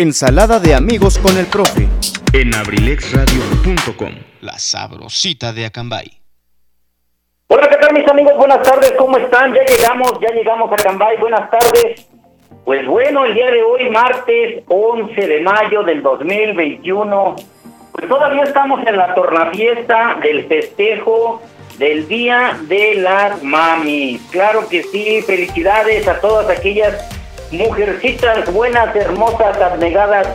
Ensalada de amigos con el profe. en abrilexradio.com. La sabrosita de Acambay. Hola, ¿qué tal mis amigos? Buenas tardes, ¿cómo están? Ya llegamos, ya llegamos a Cambay, buenas tardes. Pues bueno, el día de hoy, martes 11 de mayo del 2021, pues todavía estamos en la tornafiesta del festejo del Día de las Mami. Claro que sí, felicidades a todas aquellas mujercitas buenas, hermosas, abnegadas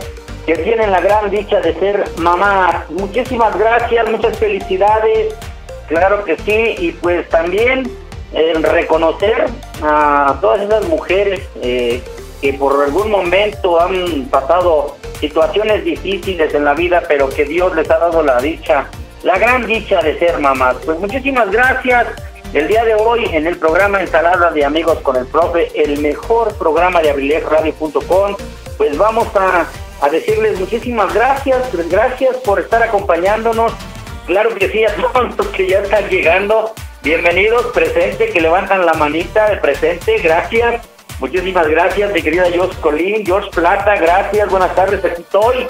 que tienen la gran dicha de ser mamás. Muchísimas gracias, muchas felicidades. Claro que sí, y pues también eh, reconocer a todas esas mujeres eh, que por algún momento han pasado situaciones difíciles en la vida, pero que Dios les ha dado la dicha, la gran dicha de ser mamás. Pues muchísimas gracias. El día de hoy en el programa Ensalada de Amigos con el Profe, el mejor programa de abrilexradio.com, pues vamos a, a decirles muchísimas gracias, gracias por estar acompañándonos. Claro que sí, a todos los que ya están llegando, bienvenidos, presente, que levantan la manita de presente, gracias. Muchísimas gracias, mi querida George Colín, George Plata, gracias, buenas tardes, aquí estoy.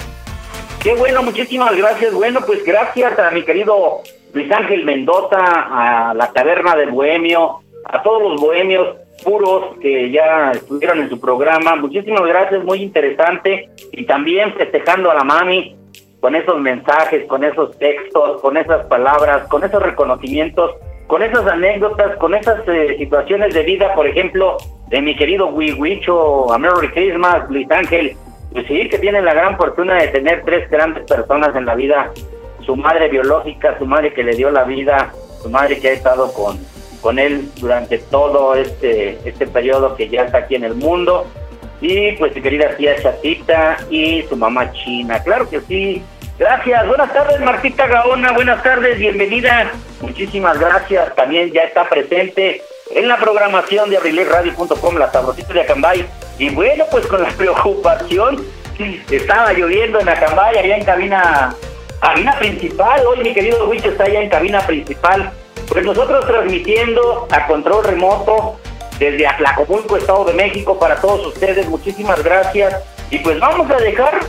Qué bueno, muchísimas gracias. Bueno, pues gracias a mi querido Luis Ángel Mendoza, a la Taberna del Bohemio, a todos los bohemios puros que ya estuvieron en su programa. Muchísimas gracias, muy interesante. Y también festejando a la mami con esos mensajes, con esos textos, con esas palabras, con esos reconocimientos, con esas anécdotas, con esas eh, situaciones de vida, por ejemplo, de mi querido Wiwicho, a Merry Christmas, Luis Ángel, pues sí, que tiene la gran fortuna de tener tres grandes personas en la vida, su madre biológica, su madre que le dio la vida, su madre que ha estado con, con él durante todo este, este periodo que ya está aquí en el mundo, y pues su querida tía Chatita y su mamá China, claro que sí. Gracias, buenas tardes Martita Gaona, buenas tardes, bienvenida, muchísimas gracias, también ya está presente en la programación de abrilesradio.com, la sabrosita de Acambay. Y bueno, pues con la preocupación, estaba lloviendo en Acambay, allá en cabina, cabina principal. Hoy mi querido Wicho está allá en cabina principal. Pues nosotros transmitiendo a control remoto desde Atlacomulco, Estado de México, para todos ustedes. Muchísimas gracias. Y pues vamos a dejar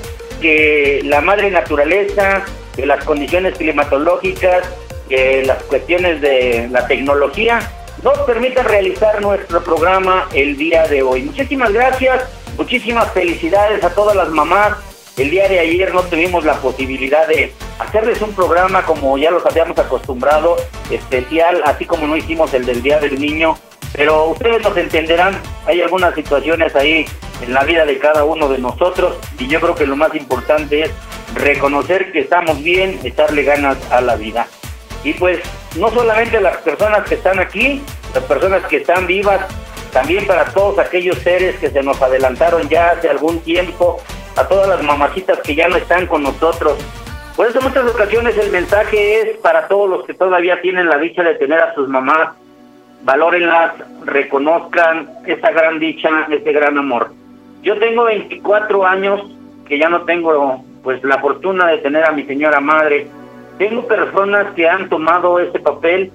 que la madre naturaleza, que las condiciones climatológicas, que las cuestiones de la tecnología nos permitan realizar nuestro programa el día de hoy. Muchísimas gracias, muchísimas felicidades a todas las mamás. El día de ayer no tuvimos la posibilidad de hacerles un programa como ya los habíamos acostumbrado, especial, así como no hicimos el del Día del Niño, pero ustedes nos entenderán, hay algunas situaciones ahí en la vida de cada uno de nosotros y yo creo que lo más importante es reconocer que estamos bien, echarle ganas a la vida. Y pues no solamente las personas que están aquí, las personas que están vivas, también para todos aquellos seres que se nos adelantaron ya hace algún tiempo, a todas las mamacitas que ya no están con nosotros. Por eso en muchas ocasiones el mensaje es para todos los que todavía tienen la dicha de tener a sus mamás, valórenlas, reconozcan esa gran dicha, ese gran amor. Yo tengo 24 años que ya no tengo pues la fortuna de tener a mi señora madre. Tengo personas que han tomado ese papel,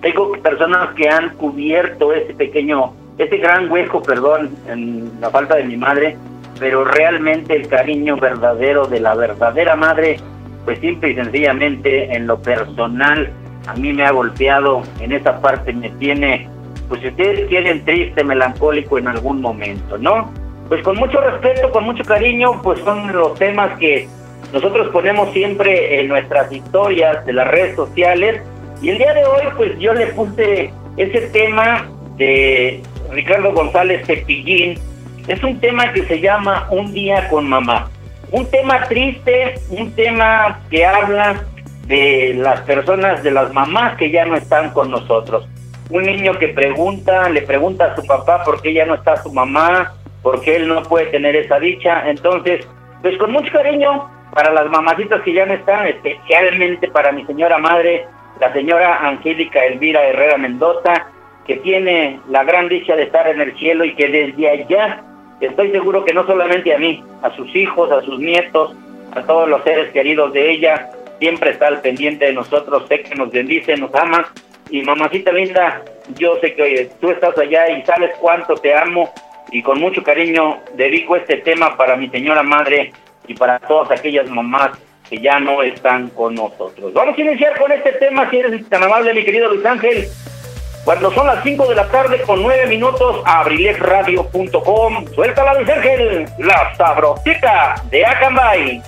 tengo personas que han cubierto ese pequeño, ese gran hueco, perdón, en la falta de mi madre, pero realmente el cariño verdadero de la verdadera madre, pues simple y sencillamente en lo personal, a mí me ha golpeado, en esa parte me tiene, pues si ustedes quieren, triste, melancólico en algún momento, ¿no? Pues con mucho respeto, con mucho cariño, pues son los temas que nosotros ponemos siempre en nuestras historias de las redes sociales y el día de hoy pues yo le puse ese tema de Ricardo González Cepillín. Es un tema que se llama Un día con mamá. Un tema triste, un tema que habla de las personas, de las mamás que ya no están con nosotros. Un niño que pregunta, le pregunta a su papá por qué ya no está su mamá, por qué él no puede tener esa dicha. Entonces, pues con mucho cariño para las mamacitas que ya no están, especialmente para mi señora madre, la señora Angélica Elvira Herrera Mendoza, que tiene la gran dicha de estar en el cielo y que desde allá estoy seguro que no solamente a mí, a sus hijos, a sus nietos, a todos los seres queridos de ella, siempre está al pendiente de nosotros, sé que nos bendice, nos ama. Y mamacita linda, yo sé que tú estás allá y sabes cuánto te amo y con mucho cariño dedico este tema para mi señora madre y para todas aquellas mamás que ya no están con nosotros. Vamos a iniciar con este tema, si eres tan amable, mi querido Luis Ángel. Cuando son las 5 de la tarde con 9 minutos, abrilexradio.com. Suéltala, Luis Ángel, la sabrosita de Acambay.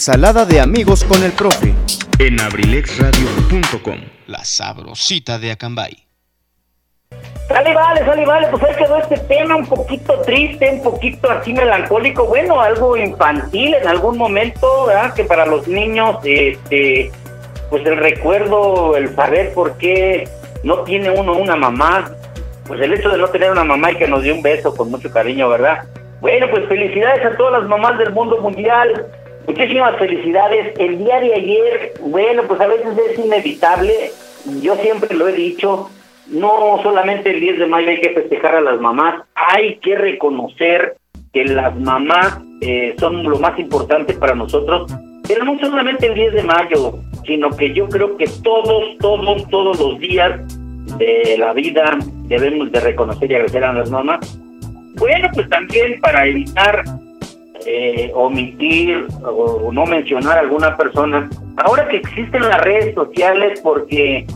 Ensalada de amigos con el profe. en abrilexradio.com. La sabrosita de Acambay. Sale, vale, sale, vale, pues ahí quedó este tema un poquito triste, un poquito así melancólico, bueno, algo infantil en algún momento, ¿verdad? Que para los niños, este, pues el recuerdo, el saber por qué no tiene uno una mamá, pues el hecho de no tener una mamá y que nos dio un beso con mucho cariño, ¿verdad? Bueno, pues felicidades a todas las mamás del mundo mundial, muchísimas felicidades. El día de ayer, bueno, pues a veces es inevitable, yo siempre lo he dicho, no solamente el 10 de mayo hay que festejar a las mamás, hay que reconocer que las mamás eh, son lo más importante para nosotros, pero no solamente el 10 de mayo, sino que yo creo que todos, todos, todos los días de la vida debemos de reconocer y agradecer a las mamás. Bueno, pues también para evitar eh, omitir o no mencionar a alguna persona, ahora que existen las redes sociales, porque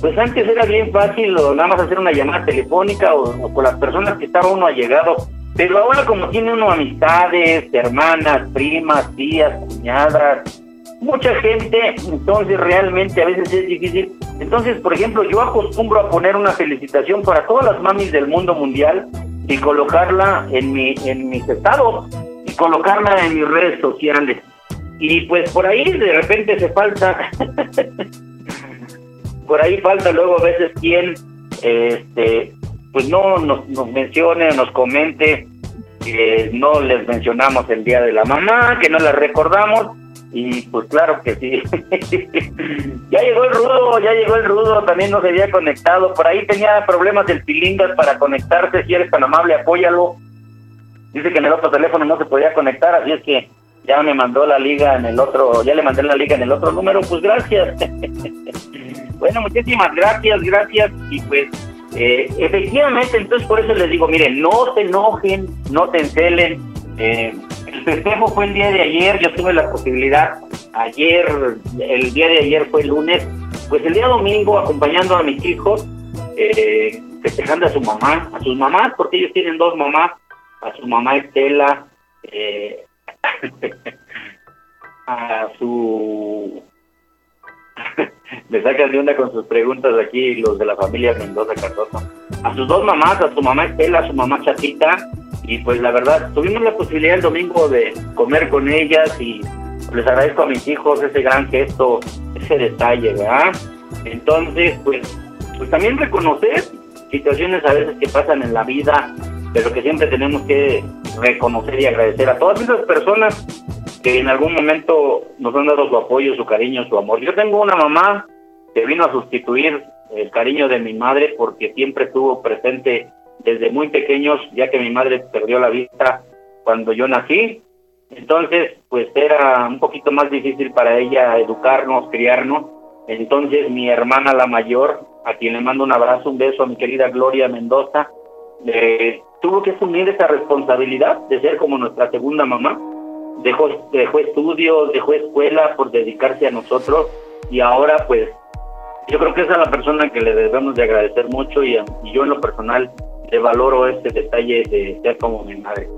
pues antes era bien fácil o nada más hacer una llamada telefónica o, con las personas que estaba uno allegado, pero ahora como tiene uno amistades, hermanas, primas, tías, cuñadas, mucha gente, entonces realmente a veces es difícil. Entonces, por ejemplo, yo acostumbro a poner una felicitación para todas las mamis del mundo mundial y colocarla en mi en mis estados colocarla en mis redes sociales. Y pues por ahí de repente se falta por ahí falta luego a veces quien este pues no nos, nos mencione, nos comente que no les mencionamos el día de la mamá, que no la recordamos y pues claro que sí. ya llegó el rudo, ya llegó el rudo, también no se había conectado. Por ahí tenía problemas del pilingas para conectarse. Si eres tan amable, apóyalo. Dice que en el otro teléfono no se podía conectar, así es que ya me mandó la liga en el otro, ya le mandé la liga en el otro número, pues gracias. bueno, muchísimas gracias, gracias. Y pues eh, efectivamente, entonces por eso les digo, miren, no se enojen, no te encelen. Eh, el festejo fue el día de ayer, yo tuve la posibilidad, ayer, el día de ayer fue el lunes, pues el día domingo acompañando a mis hijos, eh, festejando a su mamá, a sus mamás, porque ellos tienen dos mamás, a su mamá Estela, eh, a su... Me sacan de onda con sus preguntas aquí los de la familia Mendoza Cardoso. A sus dos mamás, a su mamá Estela, a su mamá Chatita, y pues la verdad, tuvimos la posibilidad el domingo de comer con ellas y les agradezco a mis hijos ese gran gesto, ese detalle, ¿verdad? Entonces, pues, pues también reconocer situaciones a veces que pasan en la vida, pero que siempre tenemos que reconocer y agradecer a todas esas personas que en algún momento nos han dado su apoyo, su cariño, su amor. Yo tengo una mamá que vino a sustituir el cariño de mi madre porque siempre estuvo presente desde muy pequeños, ya que mi madre perdió la vista cuando yo nací. Entonces, pues era un poquito más difícil para ella educarnos, criarnos. Entonces, mi hermana la mayor, a quien le mando un abrazo, un beso a mi querida Gloria Mendoza, eh, tuvo que asumir esa responsabilidad de ser como nuestra segunda mamá. Dejó, dejó estudios, dejó escuela por dedicarse a nosotros y ahora pues yo creo que esa es la persona que le debemos de agradecer mucho y, y yo en lo personal valoro este detalle de ser como mi madre.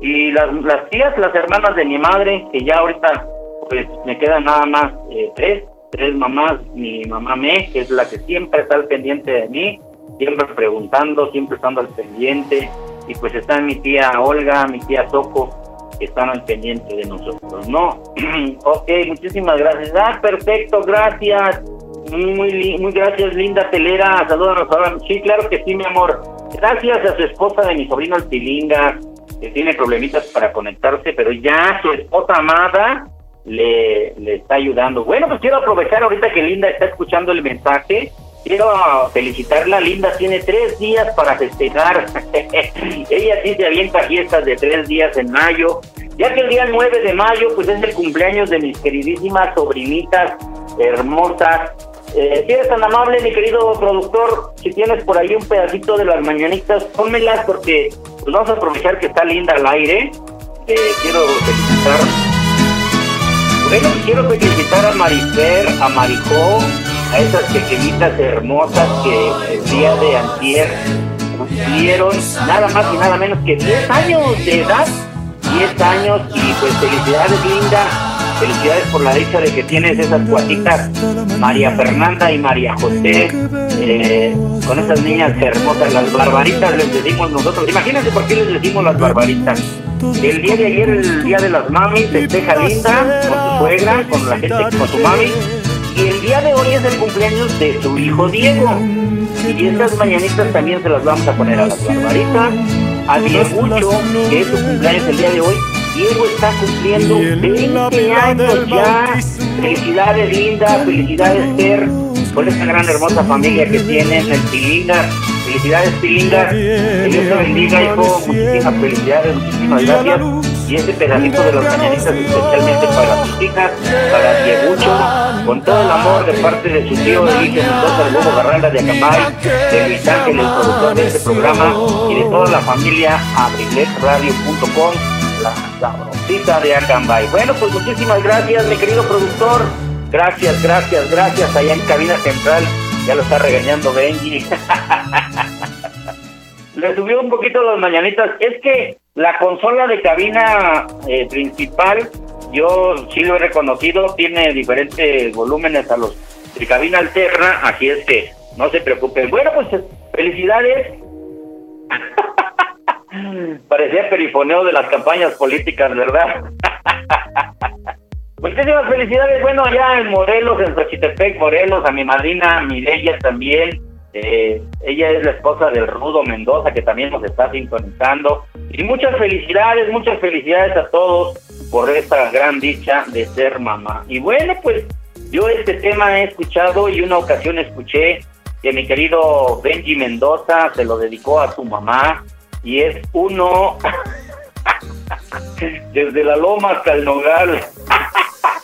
Y las, las tías, las hermanas de mi madre, que ya ahorita pues me quedan nada más eh, tres, tres mamás, mi mamá Me, que es la que siempre está al pendiente de mí, siempre preguntando, siempre estando al pendiente, y pues está mi tía Olga, mi tía Soco, que están al pendiente de nosotros, ¿no? ok, muchísimas gracias. Ah, perfecto, gracias. Muy, muy gracias, linda telera. Saludos ahora. Sí, claro que sí, mi amor. Gracias a su esposa de mi sobrino el que tiene problemitas para conectarse, pero ya su esposa amada le, le está ayudando. Bueno, pues quiero aprovechar ahorita que Linda está escuchando el mensaje. Quiero felicitarla. Linda tiene tres días para festejar. Ella sí se avienta fiestas de tres días en mayo. Ya que el día 9 de mayo, pues es el cumpleaños de mis queridísimas sobrinitas hermosas eh, si eres tan amable, mi querido productor, si tienes por ahí un pedacito de las mañanitas, pónmelas porque pues, vamos a aprovechar que está linda al aire. Eh, quiero felicitar. Bueno, quiero felicitar a Marifer, a Marijó, a esas pequeñitas hermosas que el día de antier cumplieron nada más y nada menos que 10 años de edad. 10 años y pues felicidades, linda Felicidades por la dicha de que tienes esas cuatitas, María Fernanda y María José, eh, con esas niñas hermosas, las barbaritas les decimos nosotros. Imagínense por qué les decimos las barbaritas. El día de ayer, el día de las mamis, festeja linda con su suegra, con la gente, con su mami. Y el día de hoy es el cumpleaños de su hijo Diego. Y estas mañanitas también se las vamos a poner a las barbaritas. A Diegucho, que es su cumpleaños el día de hoy, Diego está cumpliendo 20 años ya. Felicidades, Linda. Felicidades, Ter, por esta gran hermosa familia que tienen, el Pilinga. Felicidades, Pilinga. Que Dios te bendiga, hijo. Muchísimas felicidades, muchísimas gracias. Y este pedacito de los mañanitas especialmente para tus hijas, para Diegucho, con todo el amor de parte de su tío Eligio Mendoza, Hugo Garralda de Acambay, de Luis Ángel, el productor de este programa, y de toda la familia abriletradio.com la sabrosita de Acambay. Bueno, pues muchísimas gracias, mi querido productor. Gracias, gracias, gracias. Allá en cabina central ya lo está regañando Benji. Le subió un poquito las mañanitas. Es que la consola de cabina eh, principal, yo sí lo he reconocido, tiene diferentes volúmenes a los de cabina alterna, así es que no se preocupen. Bueno, pues felicidades. Parecía perifoneo de las campañas políticas, ¿verdad? Muchísimas felicidades. Bueno, allá en Morelos, en Xochitepec, Morelos, a mi madrina Mireya también. Eh, ella es la esposa del Rudo Mendoza, que también nos está sintonizando. Y muchas felicidades, muchas felicidades a todos por esta gran dicha de ser mamá. Y bueno, pues yo este tema he escuchado y una ocasión escuché que mi querido Benji Mendoza se lo dedicó a su mamá y es uno desde la loma hasta el nogal.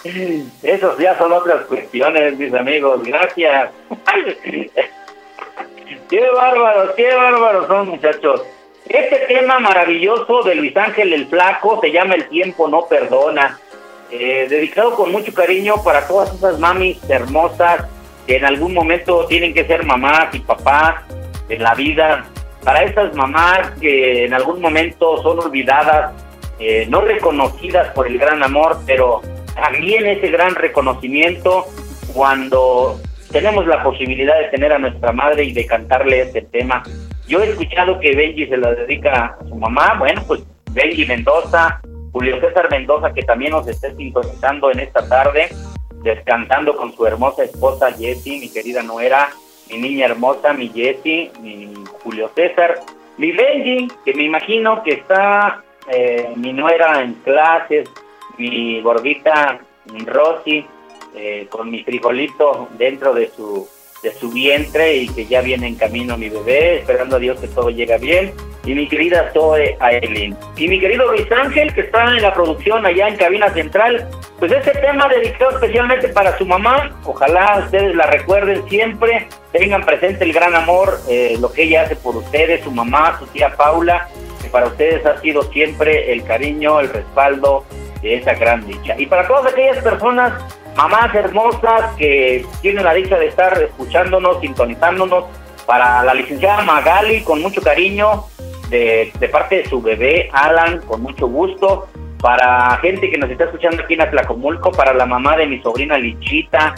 Esos ya son otras cuestiones, mis amigos. Gracias. qué bárbaros, qué bárbaros son, muchachos. Este tema maravilloso de Luis Ángel el Flaco se llama El tiempo no perdona. Eh, dedicado con mucho cariño para todas esas mamis hermosas que en algún momento tienen que ser mamás y papás en la vida. Para esas mamás que en algún momento son olvidadas, eh, no reconocidas por el gran amor, pero también ese gran reconocimiento cuando tenemos la posibilidad de tener a nuestra madre y de cantarle este tema. Yo he escuchado que Benji se la dedica a su mamá, bueno, pues Benji Mendoza, Julio César Mendoza, que también nos esté sintonizando en esta tarde, descansando con su hermosa esposa Jessie, mi querida nuera, mi niña hermosa, mi Jessie, mi Julio César, mi Benji, que me imagino que está eh, mi nuera en clases, mi gordita Rosy, eh, con mi frijolito dentro de su de su vientre y que ya viene en camino mi bebé, esperando a Dios que todo llegue bien. Y mi querida Zoe Aileen. Y mi querido Luis Ángel, que está en la producción allá en Cabina Central. Pues este tema dedicado especialmente para su mamá. Ojalá ustedes la recuerden siempre. Tengan presente el gran amor, eh, lo que ella hace por ustedes, su mamá, su tía Paula, que para ustedes ha sido siempre el cariño, el respaldo de esa gran dicha. Y para todas aquellas personas mamás hermosas que tienen la dicha de estar escuchándonos, sintonizándonos, para la licenciada Magali, con mucho cariño, de, parte de su bebé Alan, con mucho gusto, para gente que nos está escuchando aquí en Atlacomulco, para la mamá de mi sobrina Lichita,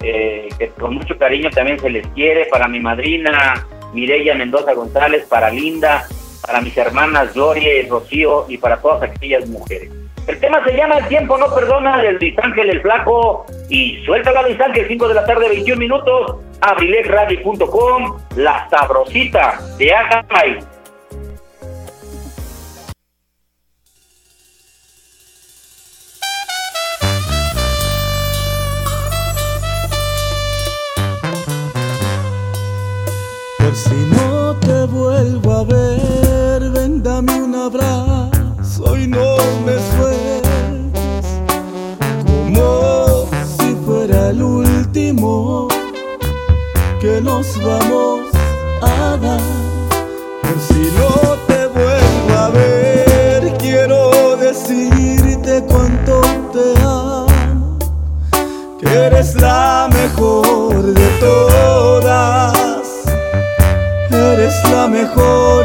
eh, que con mucho cariño también se les quiere, para mi madrina Mireya Mendoza González, para Linda, para mis hermanas Gloria y Rocío y para todas aquellas mujeres. El tema se llama El tiempo no perdona del Luis Ángel el Flaco y suelta la Luis Ángel 5 de la tarde 21 minutos abrilexradio.com La Sabrosita de Agay. Por si no te vuelvo a ver, ven dame un abrazo y no me sueltes nos vamos a dar. Por si no te vuelvo a ver, quiero decirte cuánto te amo, que eres la mejor de todas, eres la mejor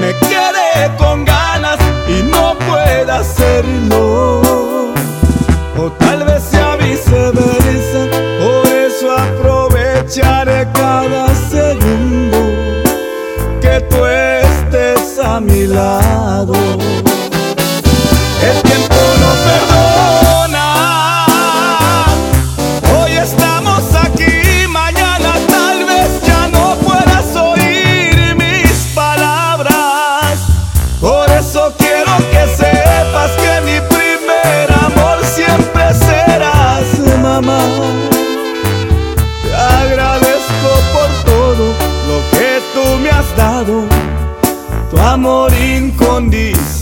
me quede con ganas y no pueda hacerlo. O tal vez sea viceversa, por eso aprovecharé cada segundo que tú estés a mi lado. El tiempo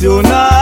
Nacional.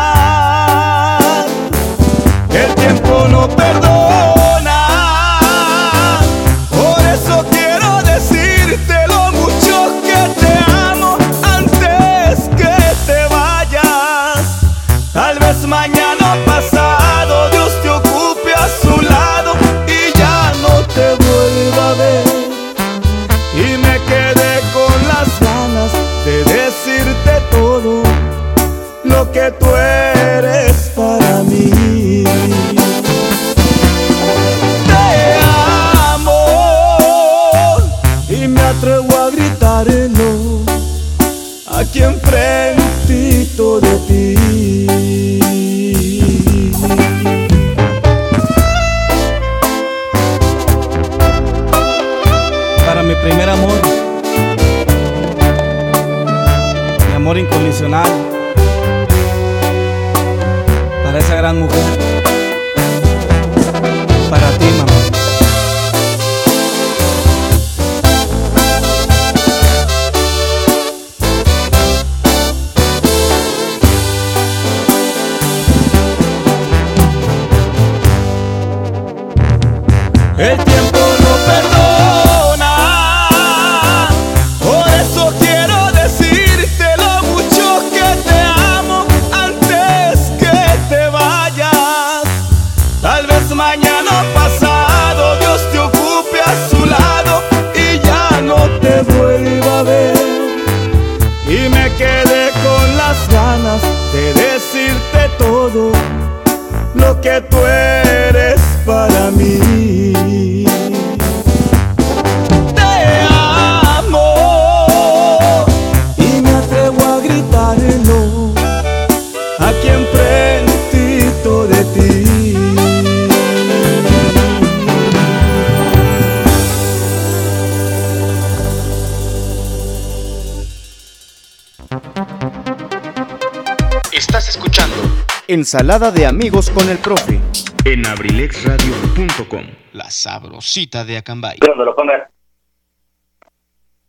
Ensalada de amigos con el profe. en abrilexradio.com. La sabrosita de Acambay. Cuando lo pongas.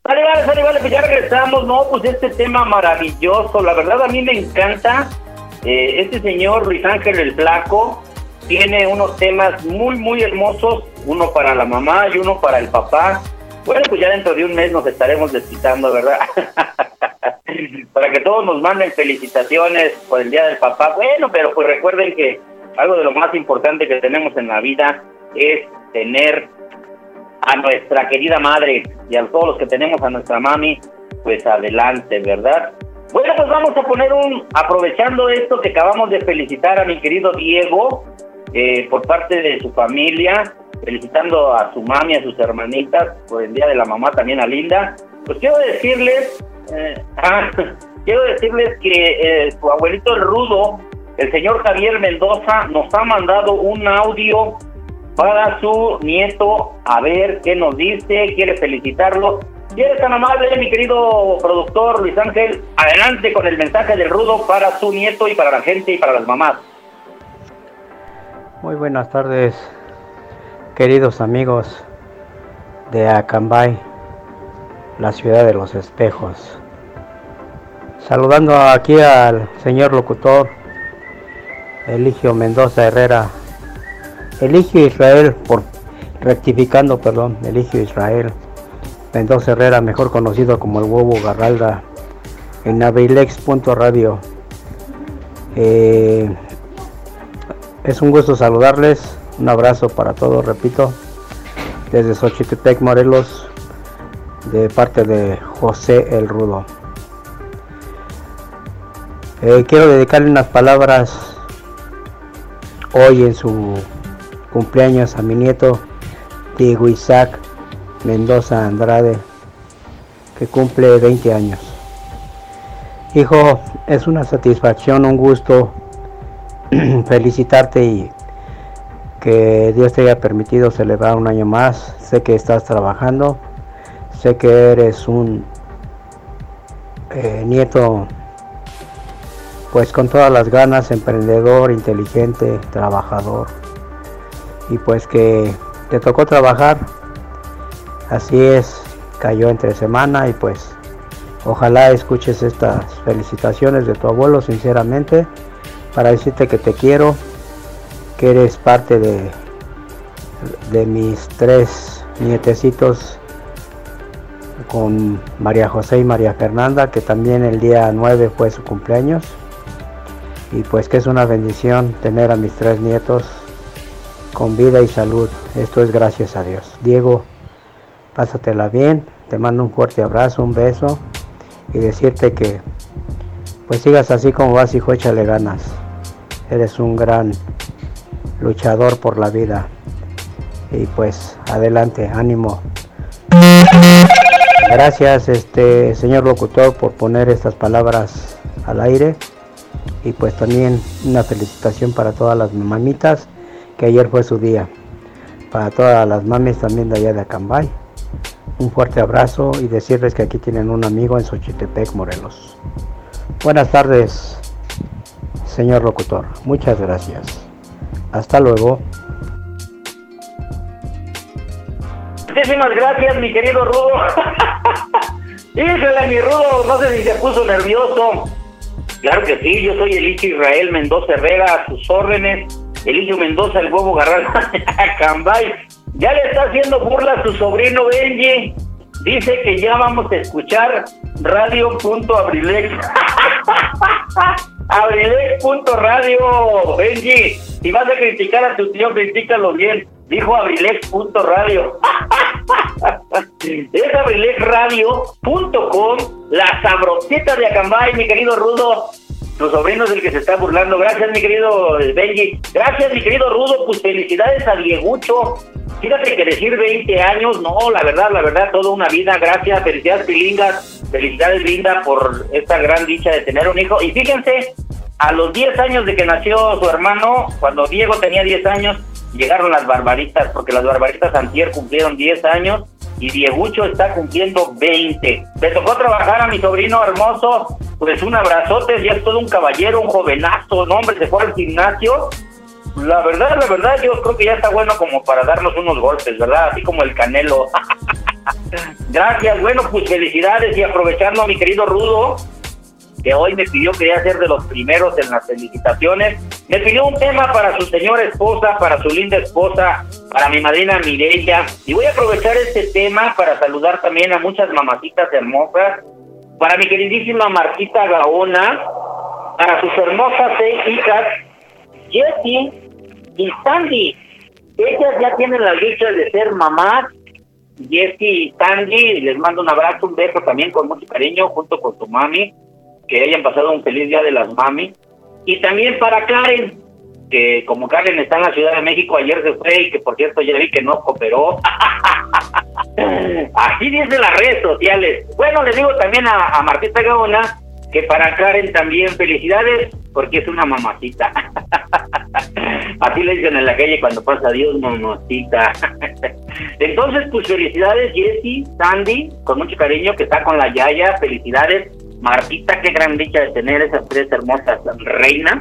Vale, vale, vale, vale, pues ya regresamos. No, pues este tema maravilloso. La verdad, a mí me encanta. Eh, este señor Luis Ángel el Flaco tiene unos temas muy, muy hermosos. Uno para la mamá y uno para el papá. Bueno, pues ya dentro de un mes nos estaremos desquitando, ¿verdad? para que todos nos manden felicitaciones por el Día del Papá. Bueno, pero pues recuerden que algo de lo más importante que tenemos en la vida es tener a nuestra querida madre y a todos los que tenemos a nuestra mami, pues adelante, ¿verdad? Bueno, pues vamos a poner un, aprovechando esto que acabamos de felicitar a mi querido Diego eh, por parte de su familia, felicitando a su mami, a sus hermanitas por el Día de la Mamá, también a Linda. Pues quiero decirles, eh, ah, quiero decirles que eh, su abuelito el rudo, el señor Javier Mendoza, nos ha mandado un audio para su nieto, a ver qué nos dice, quiere felicitarlo. Si eres tan amable, mi querido productor Luis Ángel, adelante con el mensaje del rudo para su nieto y para la gente y para las mamás. Muy buenas tardes, queridos amigos de Acambay, la ciudad de los espejos. Saludando aquí al señor locutor Eligio Mendoza Herrera, Eligio Israel, por rectificando, perdón, Eligio Israel Mendoza Herrera, mejor conocido como el huevo Garralda, en abrilex.radio. Eh, es un gusto saludarles, un abrazo para todos, repito, desde Xochitepec, Morelos, de parte de José el Rudo. Eh, quiero dedicarle unas palabras hoy en su cumpleaños a mi nieto Diego Isaac Mendoza Andrade, que cumple 20 años. Hijo, es una satisfacción, un gusto felicitarte y que Dios te haya permitido celebrar un año más. Sé que estás trabajando, sé que eres un eh, nieto pues con todas las ganas, emprendedor, inteligente, trabajador. Y pues que te tocó trabajar, así es, cayó entre semana y pues ojalá escuches estas felicitaciones de tu abuelo sinceramente para decirte que te quiero, que eres parte de, de mis tres nietecitos con María José y María Fernanda, que también el día 9 fue su cumpleaños. Y pues que es una bendición tener a mis tres nietos con vida y salud. Esto es gracias a Dios. Diego, pásatela bien. Te mando un fuerte abrazo, un beso y decirte que pues sigas así como vas, hijo, échale ganas. Eres un gran luchador por la vida. Y pues adelante, ánimo. Gracias, este señor locutor, por poner estas palabras al aire. Y pues también una felicitación para todas las mamitas, que ayer fue su día. Para todas las mamis también de allá de Acambay. Un fuerte abrazo y decirles que aquí tienen un amigo en Xochitepec, Morelos. Buenas tardes, señor locutor. Muchas gracias. Hasta luego. Muchísimas gracias, mi querido Rudo. Híjole, mi Rudo, no sé si se puso nervioso. Claro que sí, yo soy Eligio Israel Mendoza Herrera, a sus órdenes. Eligio Mendoza, el huevo Garral, Cambay. Ya le está haciendo burla a su sobrino Benji. Dice que ya vamos a escuchar radio.abrilex. Abrilex.radio, Benji. Si vas a criticar a tu tío, critícalo bien. Dijo abrilex.radio. es abrilexradio.com, la sabrosita de Acambay, mi querido Rudo. Tu sobrino es el que se está burlando. Gracias, mi querido Benji. Gracias, mi querido Rudo. Pues felicidades a Diegucho. Fíjate que decir 20 años, no, la verdad, la verdad, toda una vida. Gracias, felicidades, Pilingas. Felicidades, Linda, por esta gran dicha de tener un hijo. Y fíjense, a los 10 años de que nació su hermano, cuando Diego tenía 10 años, llegaron las barbaritas, porque las barbaritas antier cumplieron 10 años y Diegucho está cumpliendo 20. Le tocó trabajar a mi sobrino hermoso, pues un abrazote, ya es todo un caballero, un jovenazo, no hombre, se fue al gimnasio. La verdad, la verdad, yo creo que ya está bueno como para darnos unos golpes, ¿verdad? Así como el canelo. Gracias, bueno, pues felicidades y aprovechando a mi querido Rudo, que hoy me pidió que ser de los primeros en las felicitaciones. Me pidió un tema para su señora esposa, para su linda esposa, para mi madrina Mireya. Y voy a aprovechar este tema para saludar también a muchas mamacitas hermosas. Para mi queridísima Marquita Gaona, para sus hermosas seis hijas, Jessie y Sandy. Ellas ya tienen la dicha de ser mamás. Jessie y Sandy, les mando un abrazo, un beso también con mucho cariño, junto con su mami que hayan pasado un feliz día de las mami. Y también para Karen, que como Karen está en la Ciudad de México, ayer se fue y que por cierto ya vi que no cooperó. Así dice las redes sociales. Bueno, le digo también a, a Marquita Gaona que para Karen también felicidades porque es una mamacita. Así le dicen en la calle cuando pasa Dios, mamacita. Entonces, pues felicidades Jessie, Sandy, con mucho cariño que está con la Yaya, felicidades Martita, qué gran dicha de tener esas tres hermosas reinas.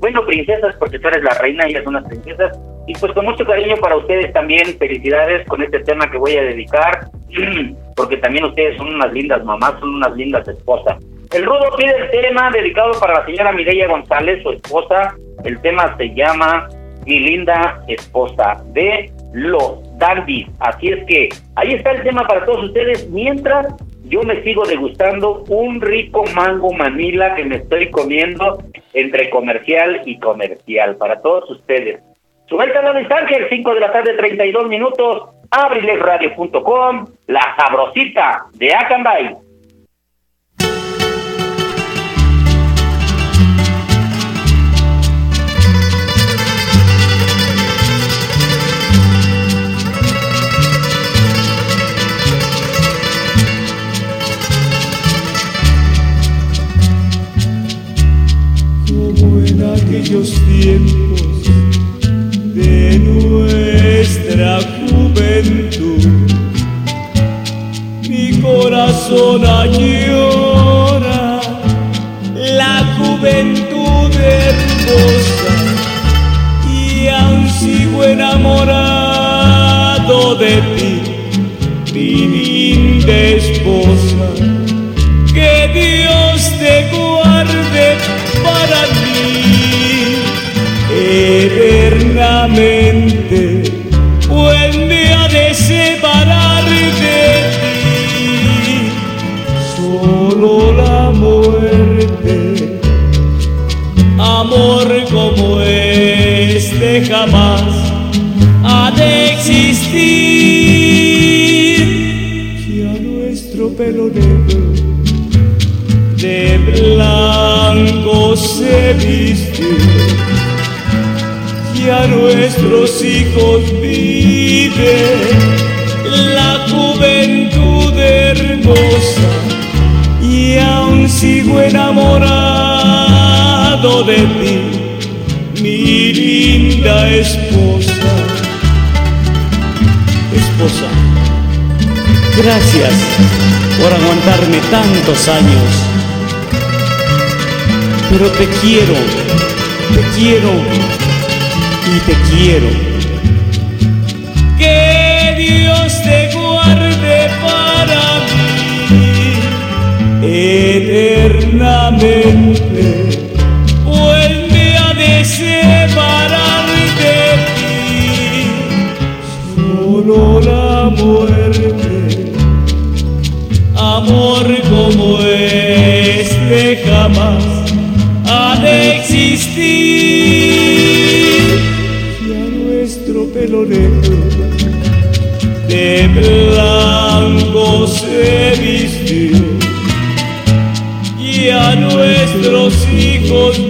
Bueno, princesas, porque tú eres la reina y ellas son las princesas. Y pues con mucho cariño para ustedes también, felicidades con este tema que voy a dedicar, porque también ustedes son unas lindas mamás, son unas lindas esposas. El Rudo pide el tema dedicado para la señora Mireya González, su esposa. El tema se llama Mi linda esposa de los Dandy. Así es que ahí está el tema para todos ustedes. Mientras yo me sigo degustando un rico mango manila que me estoy comiendo entre comercial y comercial para todos ustedes. Sube a la distancia, el 5 de la tarde, 32 minutos, abrilesradio.com, la sabrosita de Acambay. Aquellos tiempos de nuestra juventud. Mi corazón añora la juventud hermosa y aún sigo enamorado de ti, mi linda esposa. Que Dios te guarde eternamente, vuelve a de separar de ti, solo la muerte, amor como este jamás ha de existir, ya nuestro pelo negro de blanco se viste nuestros hijos vive la juventud hermosa. y aún sigo enamorado de ti, mi linda esposa. Esposa, gracias por aguantarme tantos años, pero te quiero, te quiero y te quiero. Que Dios te guarde para mí eternamente, me ha de separar de ti solo la muerte. Amor como este jamás de blanco se vistió y a nuestros hijos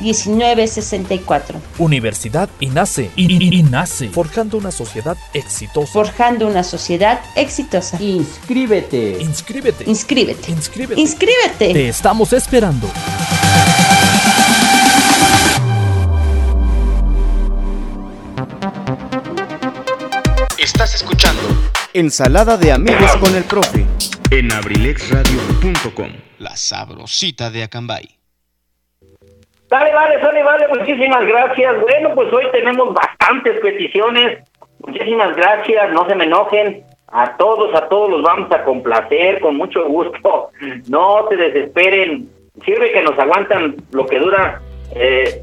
1964. Universidad INACE. INACE. Forjando una sociedad exitosa. Forjando una sociedad exitosa. Inscríbete. Inscríbete. Inscríbete. Inscríbete. Inscríbete. Te estamos esperando. Estás escuchando Ensalada de amigos con el profe. en abrilexradio.com. La sabrosita de Acambay. Dale, vale, sale, vale, muchísimas gracias. Bueno, pues hoy tenemos bastantes peticiones. Muchísimas gracias, no se me enojen. A todos, a todos los vamos a complacer con mucho gusto. No se desesperen. Sirve que nos aguantan lo que dura. Eh,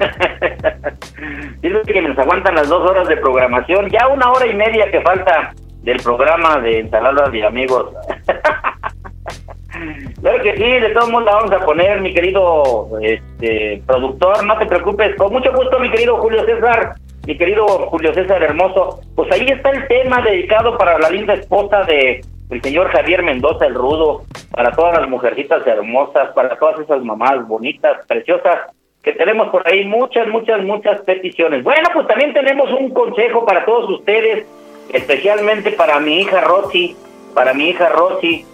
sirve que nos aguantan las dos horas de programación. Ya una hora y media que falta del programa de ensaladas de amigos. Claro que sí, de todos modos la vamos a poner, mi querido este, productor, no te preocupes, con mucho gusto, mi querido Julio César, mi querido Julio César Hermoso. Pues ahí está el tema dedicado para la linda esposa de el señor Javier Mendoza el Rudo, para todas las mujercitas hermosas, para todas esas mamás bonitas, preciosas, que tenemos por ahí muchas, muchas, muchas peticiones. Bueno, pues también tenemos un consejo para todos ustedes, especialmente para mi hija Rosy, para mi hija Rosy.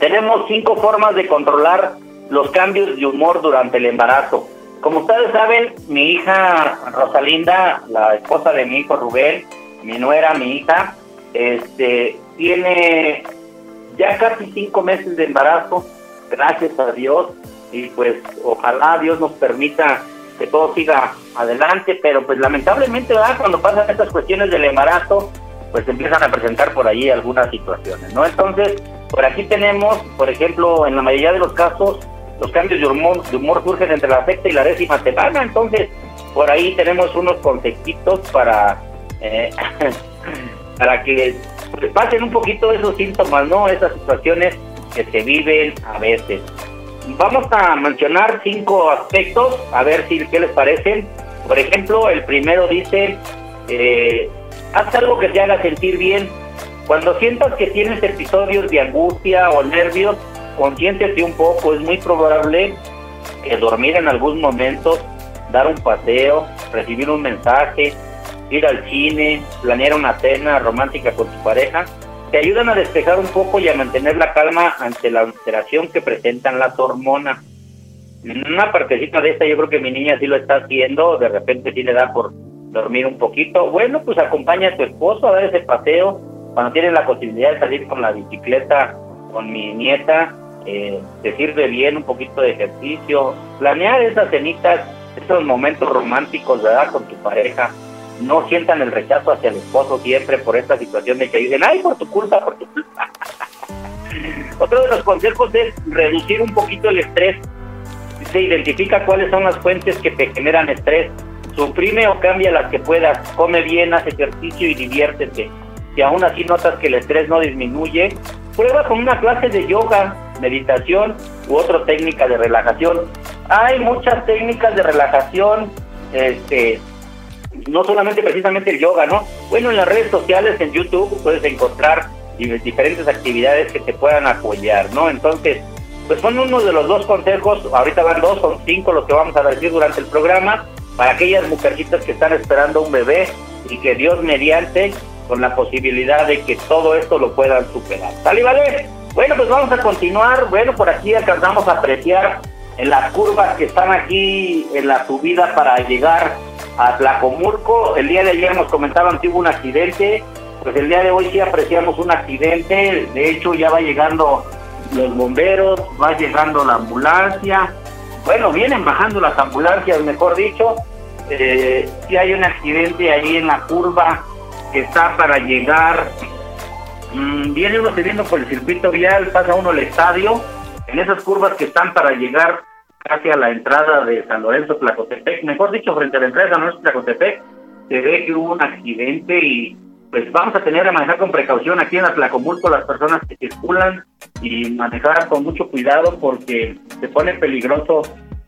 Tenemos cinco formas de controlar los cambios de humor durante el embarazo. Como ustedes saben, mi hija Rosalinda, la esposa de mi hijo Rubén, mi nuera, mi hija, este, tiene ya casi cinco meses de embarazo, gracias a Dios, y pues ojalá Dios nos permita que todo siga adelante, pero pues lamentablemente, ¿verdad? cuando pasan estas cuestiones del embarazo, pues empiezan a presentar por ahí algunas situaciones, ¿no? Entonces, por aquí tenemos, por ejemplo, en la mayoría de los casos, los cambios de humor, surgen entre la sexta y la décima semana, entonces por ahí tenemos unos consejitos para eh, para que pues, pasen un poquito esos síntomas, ¿no? Esas situaciones que se viven a veces. Vamos a mencionar cinco aspectos, a ver si qué les parecen. Por ejemplo, el primero dice, eh, haz algo que te haga sentir bien. Cuando sientas que tienes episodios de angustia o nervios, consiéntete un poco. Es muy probable que dormir en algún momento dar un paseo, recibir un mensaje, ir al cine, planear una cena romántica con tu pareja, te ayudan a despejar un poco y a mantener la calma ante la alteración que presentan las hormonas. Una partecita de esta yo creo que mi niña sí lo está haciendo, de repente sí le da por dormir un poquito. Bueno, pues acompaña a tu esposo a dar ese paseo. Cuando tienes la posibilidad de salir con la bicicleta con mi nieta, eh, te sirve bien un poquito de ejercicio. Planear esas cenitas, esos momentos románticos, ¿verdad? Con tu pareja no sientan el rechazo hacia el esposo siempre por esta situación de que dicen, ay, por tu culpa, por tu culpa. Otro de los consejos es reducir un poquito el estrés. Se identifica cuáles son las fuentes que te generan estrés. Suprime o cambia las que puedas. Come bien, haz ejercicio y diviértete. Si aún así notas que el estrés no disminuye, prueba con una clase de yoga, meditación u otra técnica de relajación. Hay muchas técnicas de relajación, este, no solamente precisamente el yoga, ¿no? Bueno, en las redes sociales, en YouTube, puedes encontrar diferentes actividades que te puedan apoyar, ¿no? Entonces, pues son uno de los dos consejos, ahorita van dos, son cinco los que vamos a decir durante el programa, para aquellas mujercitas que están esperando un bebé y que Dios mediante, con la posibilidad de que todo esto lo puedan superar. ¿Sale, vale? Bueno, pues vamos a continuar. Bueno, por aquí alcanzamos a apreciar en las curvas que están aquí en la subida para llegar a Tlacomulco. El día de ayer nos comentaban que hubo un accidente, pues el día de hoy sí apreciamos un accidente, de hecho ya va llegando los bomberos, va llegando la ambulancia, bueno, vienen bajando las ambulancias, mejor dicho, eh, sí hay un accidente ahí en la curva que está para llegar, mm, viene uno subiendo por el circuito vial, pasa uno al estadio, en esas curvas que están para llegar casi la entrada de San Lorenzo Tlacotepec, mejor dicho, frente a la entrada de San Lorenzo Tlacotepec, se ve que hubo un accidente y pues vamos a tener que manejar con precaución aquí en Atlacomulco las personas que circulan y manejar con mucho cuidado porque se pone peligroso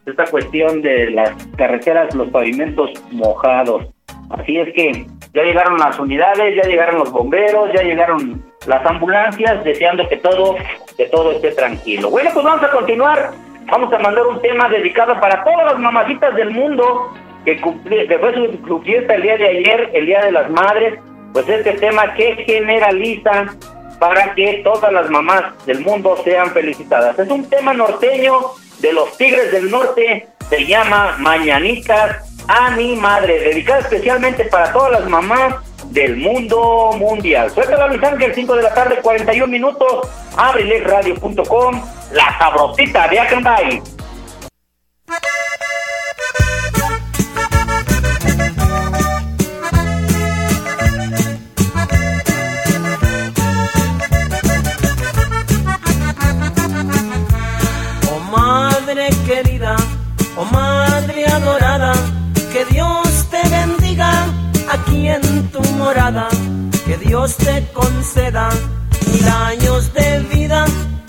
esta cuestión de las carreteras, los pavimentos mojados. Así es que ya llegaron las unidades, ya llegaron los bomberos, ya llegaron las ambulancias, deseando que todo, que todo esté tranquilo. Bueno, pues vamos a continuar Vamos a mandar un tema dedicado para todas las mamacitas del mundo que, que fue su, fiesta el día de ayer, el Día de las Madres. Pues este tema que generaliza para que todas las mamás del mundo sean felicitadas. Es un tema norteño de los Tigres del Norte, se llama Mañanitas a mi madre, dedicada especialmente para todas las mamás del mundo mundial. Suelta Luis Ángel, 5 de la tarde, 41 minutos, abrilesradio.com, la sabrosita de Acambay. Oh madre querida, oh madre adorada, que Dios te bendiga aquí en tu morada, que Dios te conceda mil años de vida,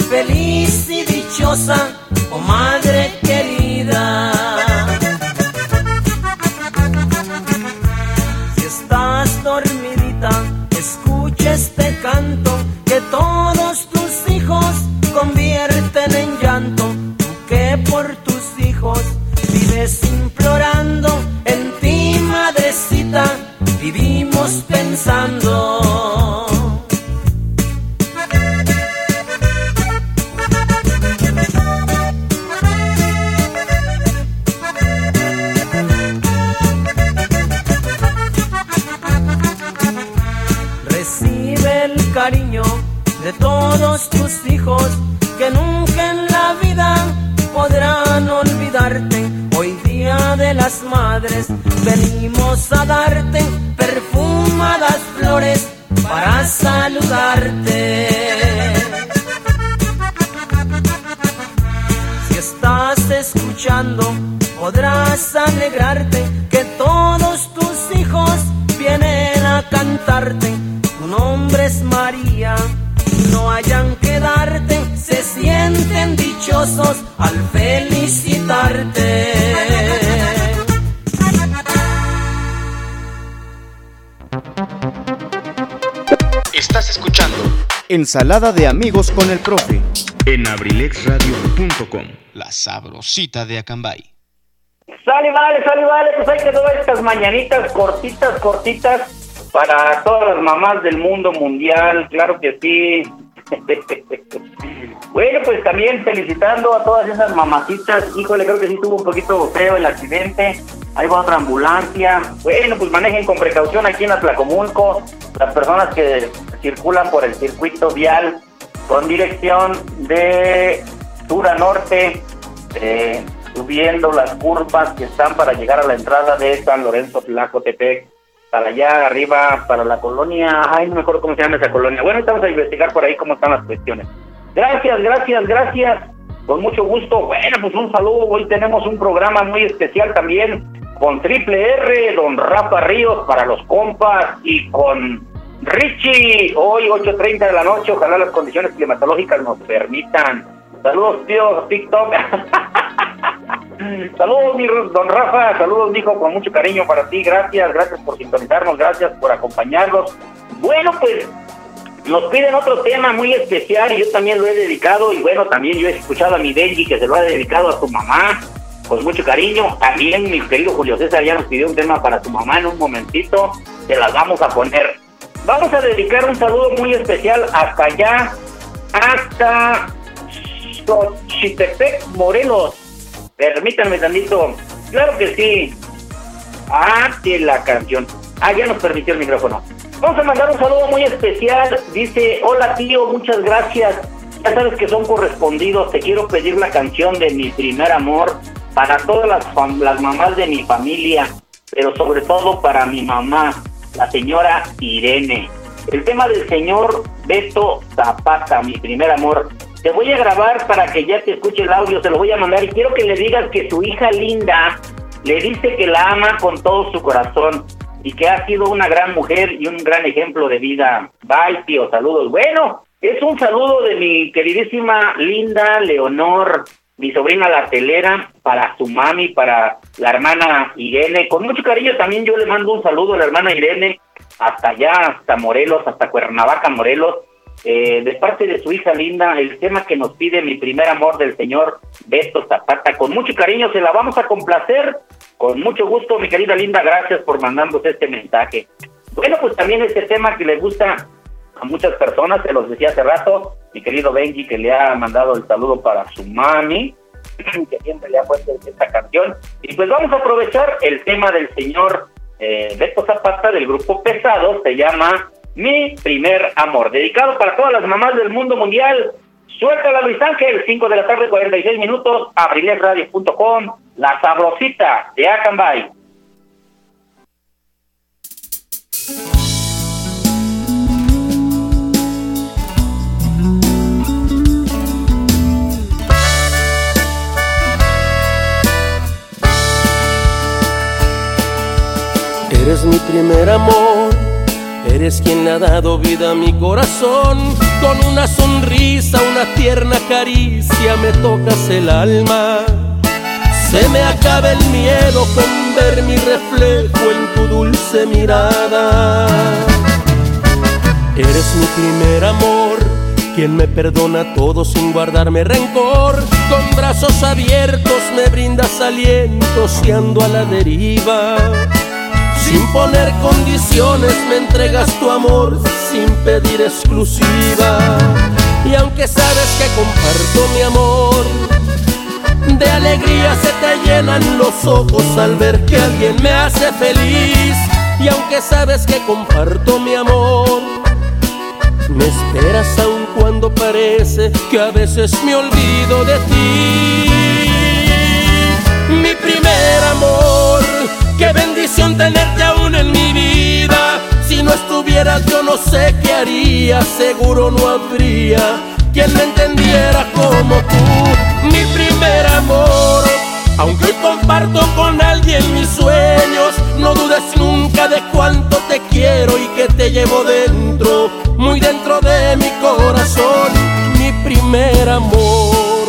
feliz y dichosa, oh madre querida. Si estás dormidita, escucha este canto, que todos vivimos pensando. Recibe el cariño de todos tus hijos las madres venimos a darte perfumadas flores para saludarte. Si estás escuchando, podrás alegrarte que todos tus hijos vienen a cantarte. Tu nombre es María, no hayan que darte, se sienten dichosos al felicitarte. Estás escuchando Ensalada de amigos con el profe. en abrilexradio.com. La sabrosita de Acambay. Sale, vale, sale, vale. Pues hay que dar estas mañanitas cortitas, cortitas para todas las mamás del mundo mundial. Claro que sí. bueno, pues también felicitando a todas esas mamacitas. Híjole, creo que sí tuvo un poquito feo el accidente. Ahí va otra ambulancia. Bueno, pues manejen con precaución aquí en Atlacomulco. Las personas que circulan por el circuito vial con dirección de sur a norte, eh, subiendo las curvas que están para llegar a la entrada de San Lorenzo Tlacotepec, para allá arriba, para la colonia, ay, no me acuerdo cómo se llama esa colonia. Bueno, estamos a investigar por ahí cómo están las cuestiones. Gracias, gracias, gracias. Con mucho gusto. Bueno, pues un saludo. Hoy tenemos un programa muy especial también con Triple R, don Rafa Ríos para los compas y con Richie, hoy 8.30 de la noche, ojalá las condiciones climatológicas nos permitan. Saludos, tío, TikTok. saludos, mi don Rafa, saludos, hijo, con mucho cariño para ti. Gracias, gracias por sintonizarnos, gracias por acompañarnos. Bueno, pues nos piden otro tema muy especial y yo también lo he dedicado. Y bueno, también yo he escuchado a mi Benji que se lo ha dedicado a su mamá con mucho cariño. También mi querido Julio César ya nos pidió un tema para su mamá en un momentito. Se las vamos a poner. Vamos a dedicar un saludo muy especial hasta allá, hasta Xochitepec, Morelos. Permítanme tantito. Claro que sí. Ah, tiene la canción. Ah, ya nos permitió el micrófono. Vamos a mandar un saludo muy especial. Dice, hola tío, muchas gracias. Ya sabes que son correspondidos. Te quiero pedir la canción de mi primer amor para todas las mamás de mi familia, pero sobre todo para mi mamá la señora Irene. El tema del señor Beto Zapata, mi primer amor. Te voy a grabar para que ya te escuche el audio, se lo voy a mandar y quiero que le digas que su hija linda le dice que la ama con todo su corazón y que ha sido una gran mujer y un gran ejemplo de vida. Bye, tío, saludos. Bueno, es un saludo de mi queridísima linda Leonor mi sobrina la telera, para su mami, para la hermana Irene. Con mucho cariño también yo le mando un saludo a la hermana Irene, hasta allá, hasta Morelos, hasta Cuernavaca, Morelos. Eh, de parte de su hija linda, el tema que nos pide mi primer amor del señor Beto Zapata. Con mucho cariño se la vamos a complacer. Con mucho gusto, mi querida linda, gracias por mandarnos este mensaje. Bueno, pues también este tema que le gusta a muchas personas, se los decía hace rato, mi querido Benji que le ha mandado el saludo para su mami, que siempre le ha puesto esta canción. Y pues vamos a aprovechar el tema del señor eh, Beto Zapata del grupo Pesado, se llama Mi Primer Amor, dedicado para todas las mamás del mundo mundial. Suéltala Luis Ángel, 5 de la tarde, 46 minutos, abrilesradio.com, la sabrosita de Acambay. Eres mi primer amor, eres quien ha dado vida a mi corazón. Con una sonrisa, una tierna caricia me tocas el alma. Se me acaba el miedo con ver mi reflejo en tu dulce mirada. Eres mi primer amor, quien me perdona todo sin guardarme rencor. Con brazos abiertos me brindas aliento si ando a la deriva. Sin poner condiciones me entregas tu amor sin pedir exclusiva. Y aunque sabes que comparto mi amor, de alegría se te llenan los ojos al ver que alguien me hace feliz. Y aunque sabes que comparto mi amor, me esperas aun cuando parece que a veces me olvido de ti. Mi primer amor Qué bendición tenerte aún en mi vida. Si no estuvieras yo no sé qué haría, seguro no habría quien me entendiera como tú, mi primer amor. Aunque hoy comparto con alguien mis sueños, no dudes nunca de cuánto te quiero y que te llevo dentro, muy dentro de mi corazón, mi primer amor.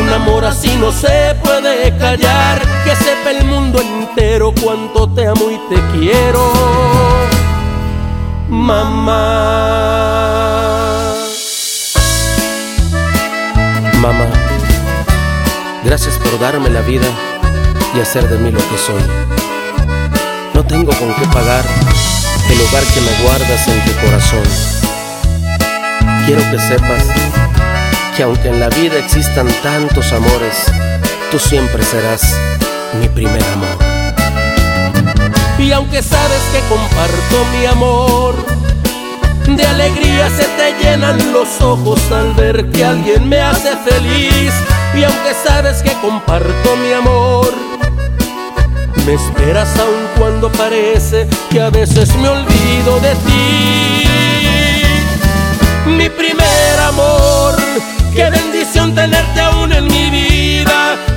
Un amor así no se puede callar, que sepa el mundo entero cuánto te amo y te quiero, mamá. Mamá, gracias por darme la vida, y hacer de mí lo que soy. No tengo con qué pagar el hogar que me guardas en tu corazón. Quiero que sepas que aunque en la vida existan tantos amores, tú siempre serás mi primer amor. Y aunque sabes que comparto mi amor, de alegría se te llenan los ojos al ver que alguien me hace feliz. Y aunque sabes que comparto mi amor, me esperas aun cuando parece que a veces me olvido de ti. Mi primer amor, qué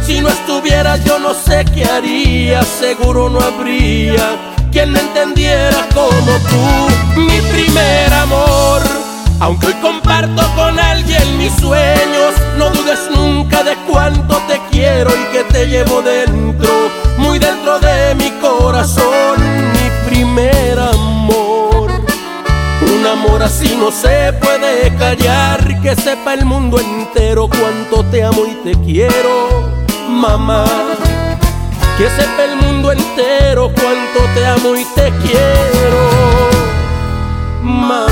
Si no estuvieras yo no sé qué haría, seguro no habría quien me entendiera como tú. Mi primer amor, aunque hoy comparto con alguien mis sueños, no dudes nunca de cuánto te quiero y que te llevo dentro, muy dentro de mi corazón, mi primer amor. Un amor así no se puede callar, que sepa el mundo entero cuánto te amo y te quiero, mamá. Que sepa el mundo entero cuánto te amo y te quiero, mamá.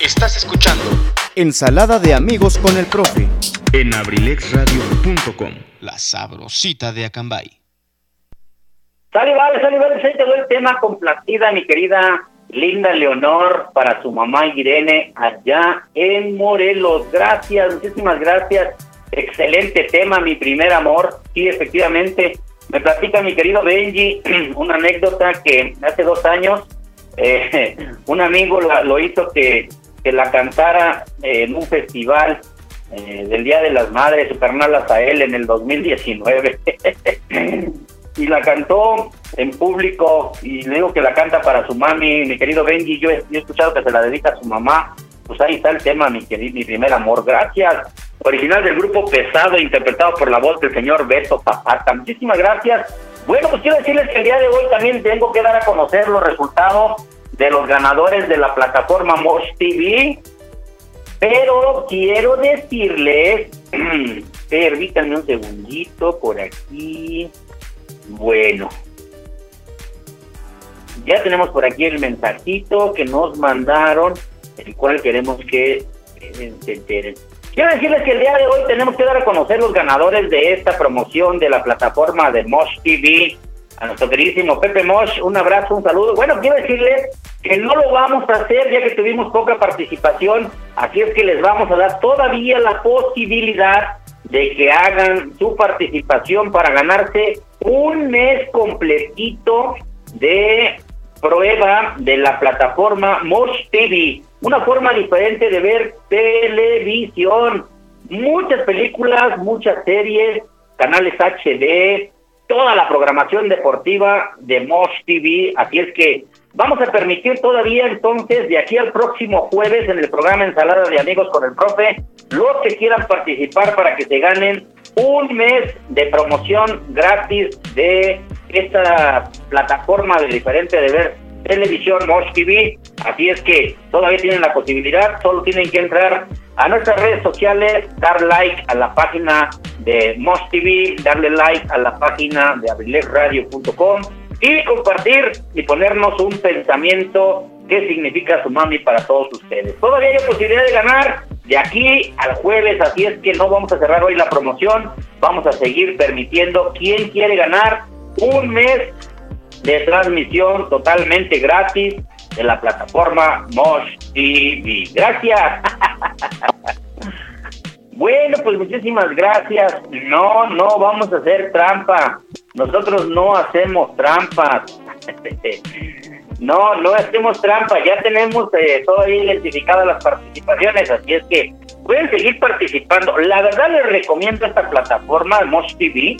Estás escuchando Ensalada de amigos con el profe. en abrilexradio.com. La sabrosita de Acambay. Sale, vale, sale, vale, ahí te doy el tema complacida, mi querida Linda Leonor, para su mamá Irene, allá en Morelos. Gracias, muchísimas gracias. Excelente tema, mi primer amor. Sí, efectivamente. Me platica mi querido Benji una anécdota que hace dos años eh, un amigo lo hizo que, que la cantara en un festival eh, del Día de las Madres, su carnal Azael, en el 2019. y la cantó en público y le digo que la canta para su mami, mi querido Benji, yo he, escuchado que se la dedica a su mamá, pues ahí está el tema, mi querido, mi primer amor, gracias. Original del grupo Pesado, interpretado por la voz del señor Beto Zapata. Muchísimas gracias. Bueno, pues quiero decirles que el día de hoy también tengo que dar a conocer los resultados de los ganadores de la plataforma Mosh TV. Pero quiero decirles, permítanme un segundito por aquí. Bueno, ya tenemos por aquí el mensajito que nos mandaron, el cual queremos que eh, se enteren. Quiero decirles que el día de hoy tenemos que dar a conocer los ganadores de esta promoción de la plataforma de Mosh TV. A nuestro queridísimo Pepe Mosh, un abrazo, un saludo. Bueno, quiero decirles que no lo vamos a hacer ya que tuvimos poca participación, así es que les vamos a dar todavía la posibilidad de que hagan su participación para ganarse un mes completito de prueba de la plataforma Mosh TV, una forma diferente de ver televisión, muchas películas, muchas series, canales HD, toda la programación deportiva de Mosh TV, así es que vamos a permitir todavía entonces de aquí al próximo jueves en el programa Ensalada de Amigos con el Profe, los que quieran participar para que se ganen un mes de promoción gratis de esta plataforma de diferente de ver televisión Mosh TV, así es que todavía tienen la posibilidad, solo tienen que entrar a nuestras redes sociales, dar like a la página de Mosh TV, darle like a la página de abrilesradio.com y compartir y ponernos un pensamiento que significa su mami para todos ustedes. Todavía hay posibilidad de ganar de aquí al jueves, así es que no vamos a cerrar hoy la promoción, vamos a seguir permitiendo quien quiere ganar un mes de transmisión totalmente gratis de la plataforma Mosh TV. Gracias. Bueno, pues muchísimas gracias. No, no vamos a hacer trampa. Nosotros no hacemos trampas. No, no hacemos trampa. Ya tenemos eh, todavía identificadas las participaciones, así es que pueden seguir participando. La verdad les recomiendo esta plataforma, Mosh TV.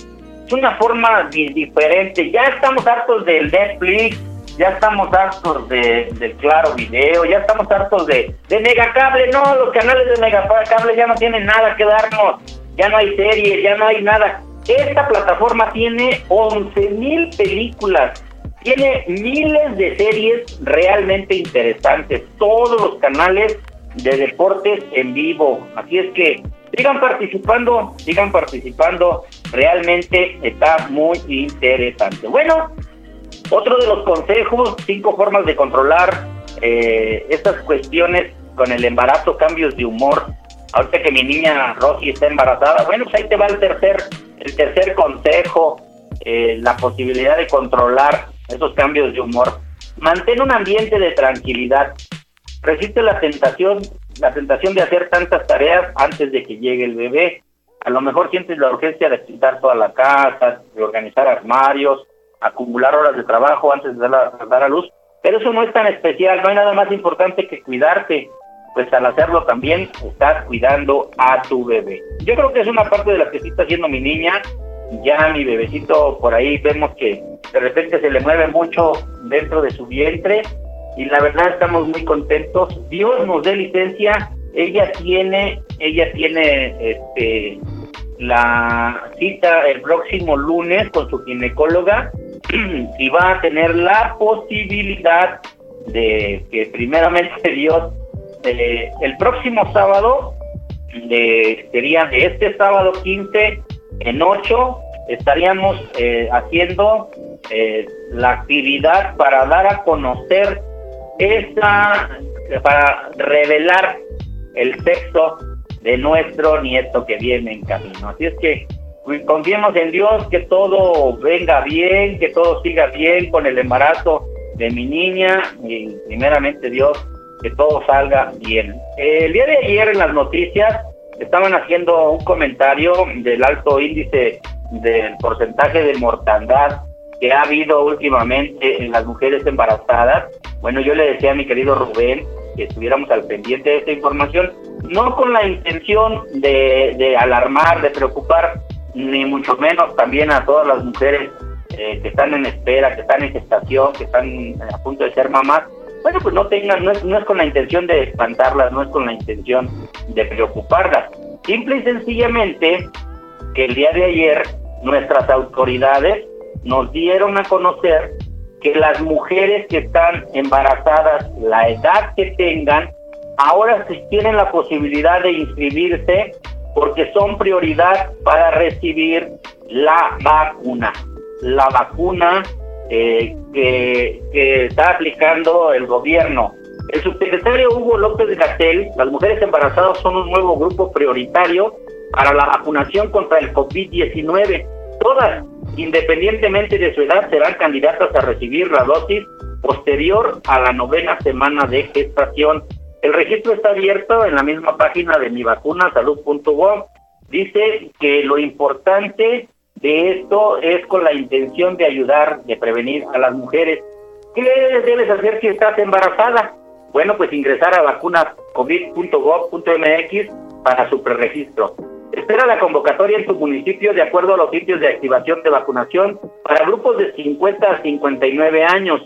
Es una forma di- diferente. Ya estamos hartos del Netflix, ya estamos hartos de, del Claro Video, ya estamos hartos de, de Megacable. No, los canales de Megacable ya no tienen nada que darnos. Ya no hay series, ya no hay nada. Esta plataforma tiene 11 mil películas Tiene miles de series realmente interesantes, todos los canales de deportes en vivo. Así es que sigan participando, sigan participando, realmente está muy interesante. Bueno, otro de los consejos, cinco formas de controlar eh, estas cuestiones con el embarazo, cambios de humor. Ahorita que mi niña Rosy está embarazada, bueno, pues ahí te va el tercer, el tercer consejo, eh, la posibilidad de controlar esos cambios de humor. Mantén un ambiente de tranquilidad. Resiste la tentación, la tentación de hacer tantas tareas antes de que llegue el bebé. A lo mejor sientes la urgencia de quitar toda la casa, de organizar armarios, acumular horas de trabajo antes de dar a, dar a luz. Pero eso no es tan especial, no hay nada más importante que cuidarte. Pues al hacerlo también estás cuidando a tu bebé. Yo creo que es una parte de la que sí está haciendo mi niña. Ya mi bebecito por ahí vemos que de repente se le mueve mucho dentro de su vientre y la verdad estamos muy contentos. Dios nos dé licencia. Ella tiene, ella tiene este la cita el próximo lunes con su ginecóloga y va a tener la posibilidad de que primeramente Dios eh, el próximo sábado de, sería de este sábado 15 en 8 estaríamos eh, haciendo eh, la actividad para dar a conocer esa para revelar el sexo de nuestro nieto que viene en camino. Así es que confiemos en Dios que todo venga bien, que todo siga bien con el embarazo de mi niña y primeramente Dios que todo salga bien. El día de ayer en las noticias estaban haciendo un comentario del alto índice del porcentaje de mortandad que ha habido últimamente en las mujeres embarazadas. Bueno, yo le decía a mi querido Rubén que estuviéramos al pendiente de esta información, no con la intención de, de alarmar, de preocupar, ni mucho menos también a todas las mujeres eh, que están en espera, que están en gestación, que están a punto de ser mamás, bueno, pues no tengan, no es, no es con la intención de espantarlas, no es con la intención de preocuparlas. Simple y sencillamente que el día de ayer nuestras autoridades nos dieron a conocer que las mujeres que están embarazadas, la edad que tengan, ahora tienen la posibilidad de inscribirse porque son prioridad para recibir la vacuna. La vacuna eh, que, está aplicando el gobierno. El subsecretario Hugo López Gatel, las mujeres embarazadas son un nuevo grupo prioritario para la vacunación contra el COVID-19. Todas, independientemente de su edad, serán candidatas a recibir la dosis posterior a la novena semana de gestación. El registro está abierto en la misma página de mi vacuna, salud.gov. Dice que lo importante de esto es con la intención de ayudar, de prevenir a las mujeres. ¿Qué debes hacer si estás embarazada? Bueno, pues ingresar a vacunascovid.gov.mx para su preregistro. Espera la convocatoria en tu municipio de acuerdo a los sitios de activación de vacunación para grupos de 50 a 59 años.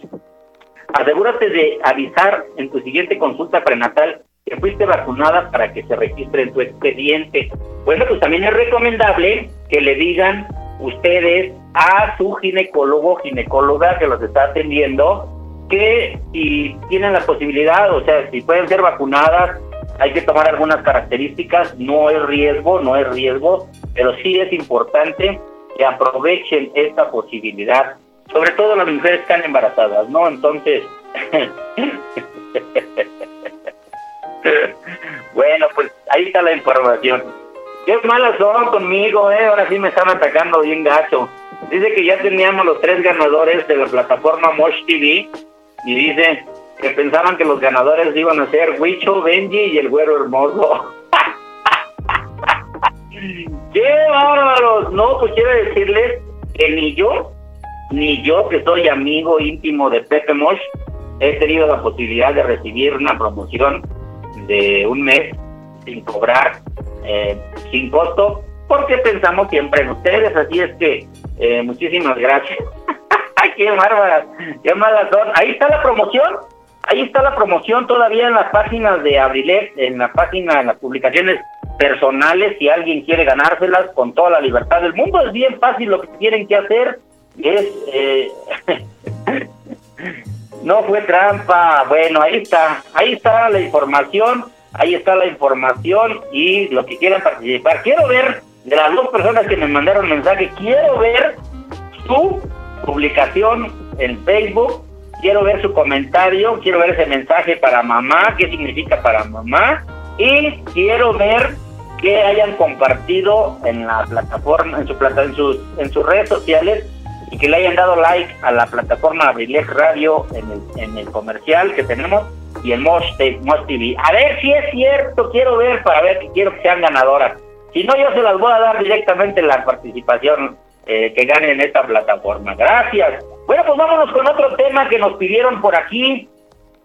Asegúrate de avisar en tu siguiente consulta prenatal que fuiste vacunada para que se registre en tu expediente. Bueno, pues también es recomendable que le digan ustedes a su ginecólogo, ginecóloga que los está atendiendo, que si tienen la posibilidad, o sea, si pueden ser vacunadas, hay que tomar algunas características, no es riesgo, no es riesgo, pero sí es importante que aprovechen esta posibilidad sobre todo las mujeres que están embarazadas, ¿no? Entonces, bueno, pues ahí está la información. Qué malas son conmigo, ¿eh? Ahora sí me están atacando bien gacho. Dice que ya teníamos los tres ganadores de la plataforma Mosh TV y dice que pensaban que los ganadores iban a ser Huicho, Benji y el güero hermoso. ¡Qué bárbaros! No, pues quiero decirles que ni yo ni yo que soy amigo íntimo de Pepe Mosh he tenido la posibilidad de recibir una promoción de un mes sin cobrar, eh, sin costo, porque pensamos siempre en ustedes, así es que eh, muchísimas gracias. qué bárbaras, qué malas son. Ahí está la promoción, ahí está la promoción todavía en las páginas de Abrilet, en la página, en las publicaciones personales, si alguien quiere ganárselas con toda la libertad del mundo, es bien fácil lo que tienen que hacer es eh, No fue trampa. Bueno, ahí está. Ahí está la información. Ahí está la información y los que quieran participar. Quiero ver de las dos personas que me mandaron mensaje, quiero ver su publicación en Facebook, quiero ver su comentario, quiero ver ese mensaje para mamá, qué significa para mamá y quiero ver que hayan compartido en la plataforma, en su plata, en sus, en sus redes sociales y que le hayan dado like a la plataforma Abrilex Radio en el, en el comercial que tenemos y el Mosh, TV. A ver si es cierto, quiero ver para ver que quiero que sean ganadoras. Si no, yo se las voy a dar directamente la participación eh, que ganen en esta plataforma. Gracias. Bueno, pues vámonos con otro tema que nos pidieron por aquí.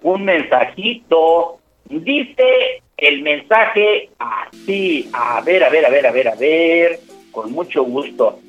Un mensajito. Dice el mensaje así. A ver, a ver, a ver, a ver, a ver. Con mucho gusto.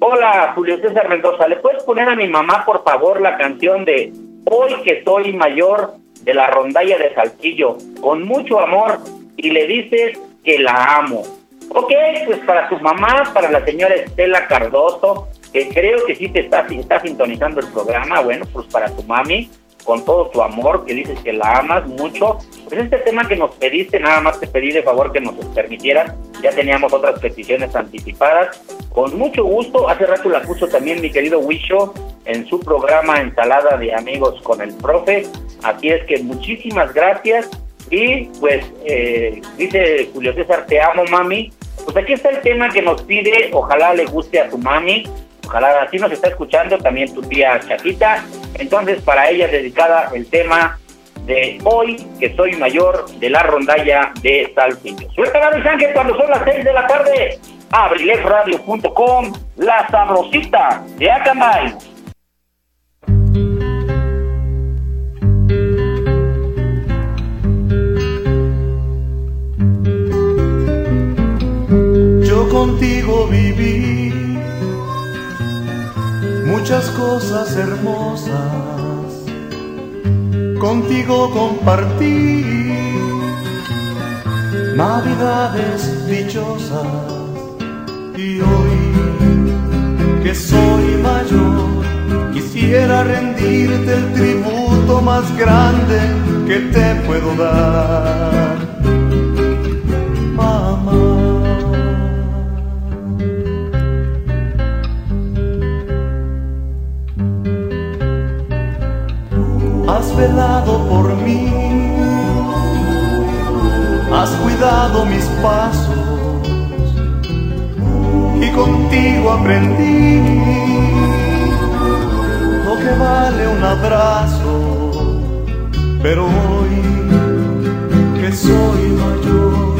Hola, Julio César Mendoza. ¿Le puedes poner a mi mamá, por favor, la canción de Hoy que soy mayor de la rondalla de Saltillo? Con mucho amor. Y le dices que la amo. Ok, pues para tu mamá, para la señora Estela Cardoso, que creo que sí te está, está sintonizando el programa, bueno, pues para tu mami, con todo tu amor, que dices que la amas mucho. Pues este tema que nos pediste, nada más te pedí de favor que nos permitieran, ya teníamos otras peticiones anticipadas. Con mucho gusto, hace rato la puso también mi querido Wisho en su programa Ensalada de Amigos con el Profe. Así es que muchísimas gracias. Y pues eh, dice Julio César, te amo mami. Pues aquí está el tema que nos pide, ojalá le guste a tu mami. Ojalá así nos está escuchando también tu tía Chatita. Entonces, para ella dedicada el tema de hoy, que soy mayor, de la rondalla de Saltillo. Suelta Luis Ángel cuando son las 6 de la tarde. Abrilefradio.com, la sabrosita de Acambay. Contigo viví muchas cosas hermosas, contigo compartí navidades dichosas y hoy que soy mayor quisiera rendirte el tributo más grande que te puedo dar. Has velado por mí, has cuidado mis pasos y contigo aprendí lo que vale un abrazo, pero hoy que soy mayor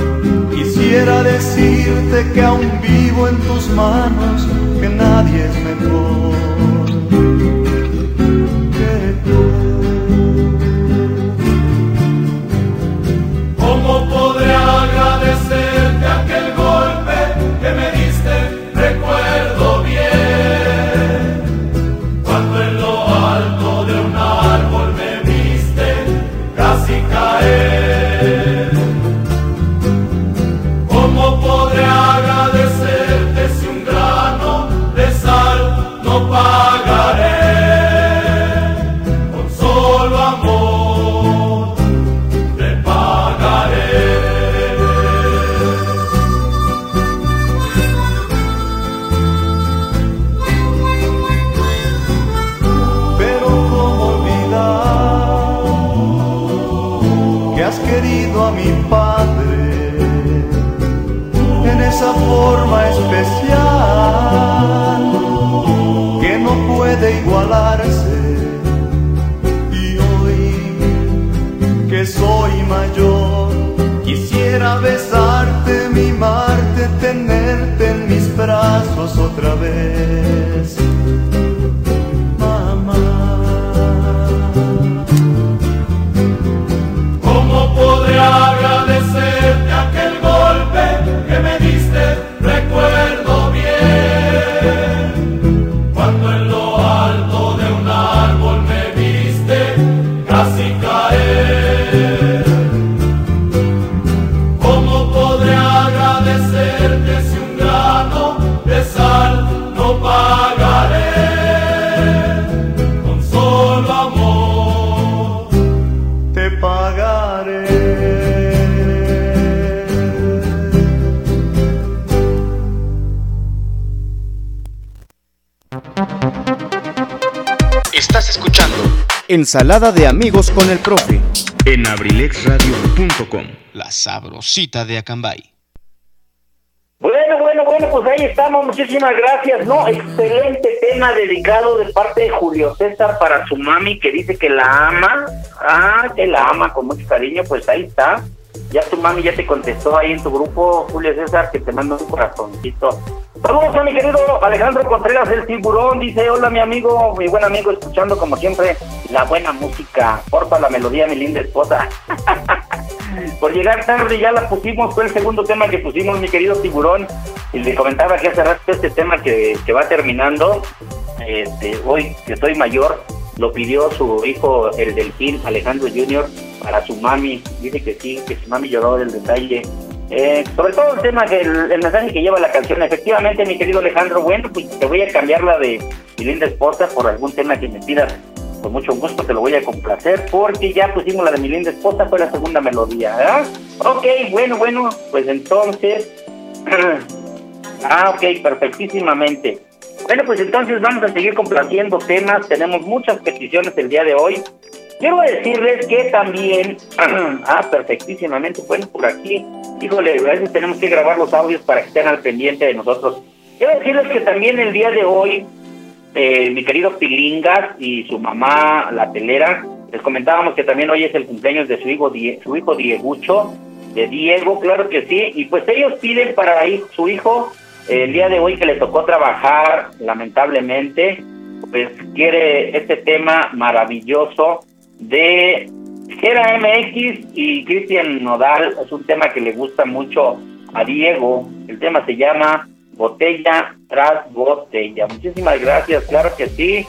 quisiera decirte que aún vivo en tus manos, que nadie es mejor que tú. Brazos otra vez. Ensalada de amigos con el profe. En abrilexradio.com. La sabrosita de Acambay. Bueno, bueno, bueno, pues ahí estamos, muchísimas gracias, ¿no? Excelente tema dedicado de parte de Julio César para su mami que dice que la ama, ah, que la ama con mucho cariño, pues ahí está. Ya tu mami ya te contestó ahí en tu grupo, Julio César, que te manda un corazoncito. Saludos a mi querido Alejandro Contreras, el tiburón, dice, hola mi amigo, mi buen amigo, escuchando como siempre la buena música, porfa la melodía, mi linda esposa. Por llegar tarde ya la pusimos, fue el segundo tema que pusimos, mi querido tiburón. Y le comentaba que hace rato este tema que, que va terminando, este, hoy que estoy mayor, lo pidió su hijo, el delfín, Alejandro Junior, para su mami. Dice que sí, que su mami lloró del detalle. Eh, sobre todo el tema, que el, el, mensaje que lleva la canción. Efectivamente, mi querido Alejandro, bueno, pues te voy a cambiar la de mi linda esposa por algún tema que me pidas con mucho gusto te lo voy a complacer porque ya pusimos la de mi linda esposa, fue la segunda melodía, ¿verdad? Ok, bueno, bueno, pues entonces... ah, ok, perfectísimamente. Bueno, pues entonces vamos a seguir complaciendo temas, tenemos muchas peticiones el día de hoy. Quiero decirles que también, ah, perfectísimamente, bueno, por aquí, híjole, a veces tenemos que grabar los audios para que estén al pendiente de nosotros. Quiero decirles que también el día de hoy eh, mi querido Pilingas y su mamá, la telera, les comentábamos que también hoy es el cumpleaños de su hijo, Die su hijo Diegucho, de Diego, claro que sí, y pues ellos piden para su hijo, el día de hoy que le tocó trabajar, lamentablemente, pues quiere este tema maravilloso de Gera MX y Cristian Nodal, es un tema que le gusta mucho a Diego, el tema se llama botella tras botella. Muchísimas gracias, claro que sí.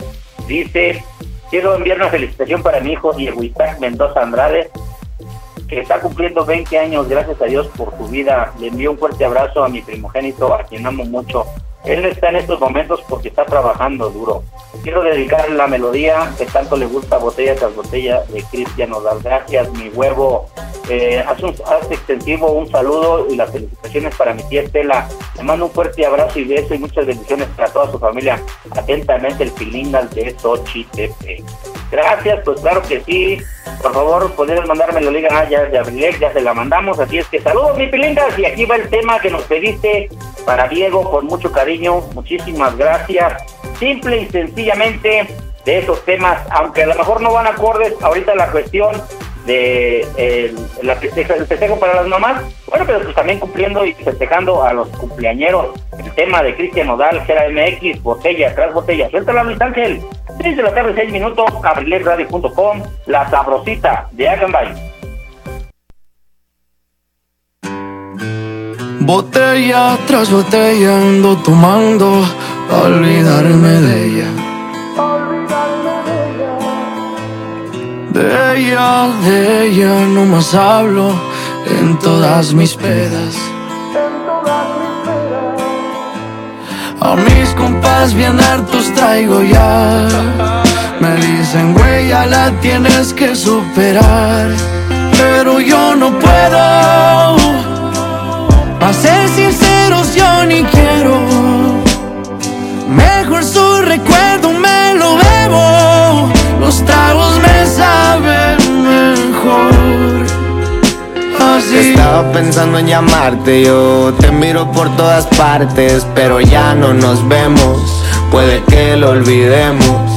Dice, quiero enviar una felicitación para mi hijo Diego Isaac Mendoza Andrade, que está cumpliendo 20 años, gracias a Dios por su vida. Le envío un fuerte abrazo a mi primogénito, a quien amo mucho. Él está en estos momentos porque está trabajando duro. Quiero dedicar la melodía que tanto le gusta, botella tras botella, de Cristian Odal. Gracias, mi huevo. Eh, hace, un, hace extensivo un saludo y las felicitaciones para mi tía Estela. Le mando un fuerte abrazo y beso y muchas bendiciones para toda su familia. Atentamente, el Pilingas de Xochitepe. Gracias, pues claro que sí. Por favor, puedes mandarme la liga ah, ya de Abrilex, ya se la mandamos. Así es que saludos, mi Pilingas. Y aquí va el tema que nos pediste para Diego con mucho cariño. Muchísimas gracias. Simple y sencillamente de esos temas, aunque a lo mejor no van acordes ahorita la cuestión de el, la el festejo para las mamás, bueno, pero pues también cumpliendo y festejando a los cumpleañeros. El tema de Cristian Nodal, Gera MX, botella tras botella. Suéltala, Luis Ángel. 6 de la tarde, 6 minutos, abrilesradio.com, la sabrosita de Acambay. Botella tras botella ando tomando olvidarme de ella. De ella, de ella no más hablo en todas mis pedas. A mis compas bien hartos traigo ya. Me dicen, güey, ya la tienes que superar. Pero yo no puedo. A ser sinceros, yo ni quiero. Mejor su recuerdo me lo bebo. Los tragos me saben mejor. Así. Estaba pensando en llamarte, yo te miro por todas partes, pero ya no nos vemos. Puede que lo olvidemos.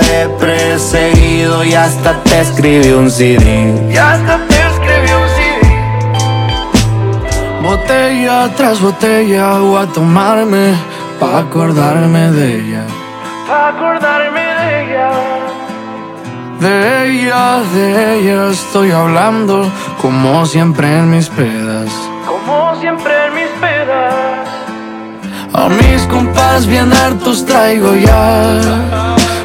perseguido y hasta te escribí un CD. Y hasta te escribí un CD. botella tras botella voy a tomarme pa' acordarme de ella. Pa' acordarme de ella. De ella, de ella estoy hablando como siempre en mis pedas. Como siempre en mis pedas. A mis compas bien hartos traigo ya.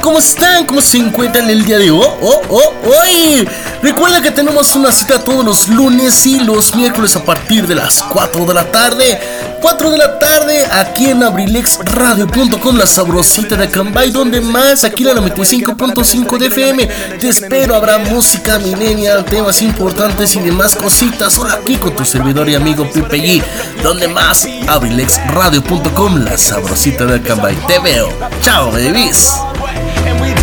¿Cómo están? ¿Cómo se encuentran el día de hoy? Oh, oh, hoy. Recuerda que tenemos una cita todos los lunes y los miércoles a partir de las 4 de la tarde. 4 de la tarde aquí en abrilexradio.com, la sabrosita de Acambay, donde más aquí la 95.5 de FM. Te espero, habrá música millennial, temas importantes y demás cositas. Solo aquí con tu servidor y amigo Pipe G, donde más abrilexradio.com, la sabrosita de Acambay. Te veo. Chao, babies.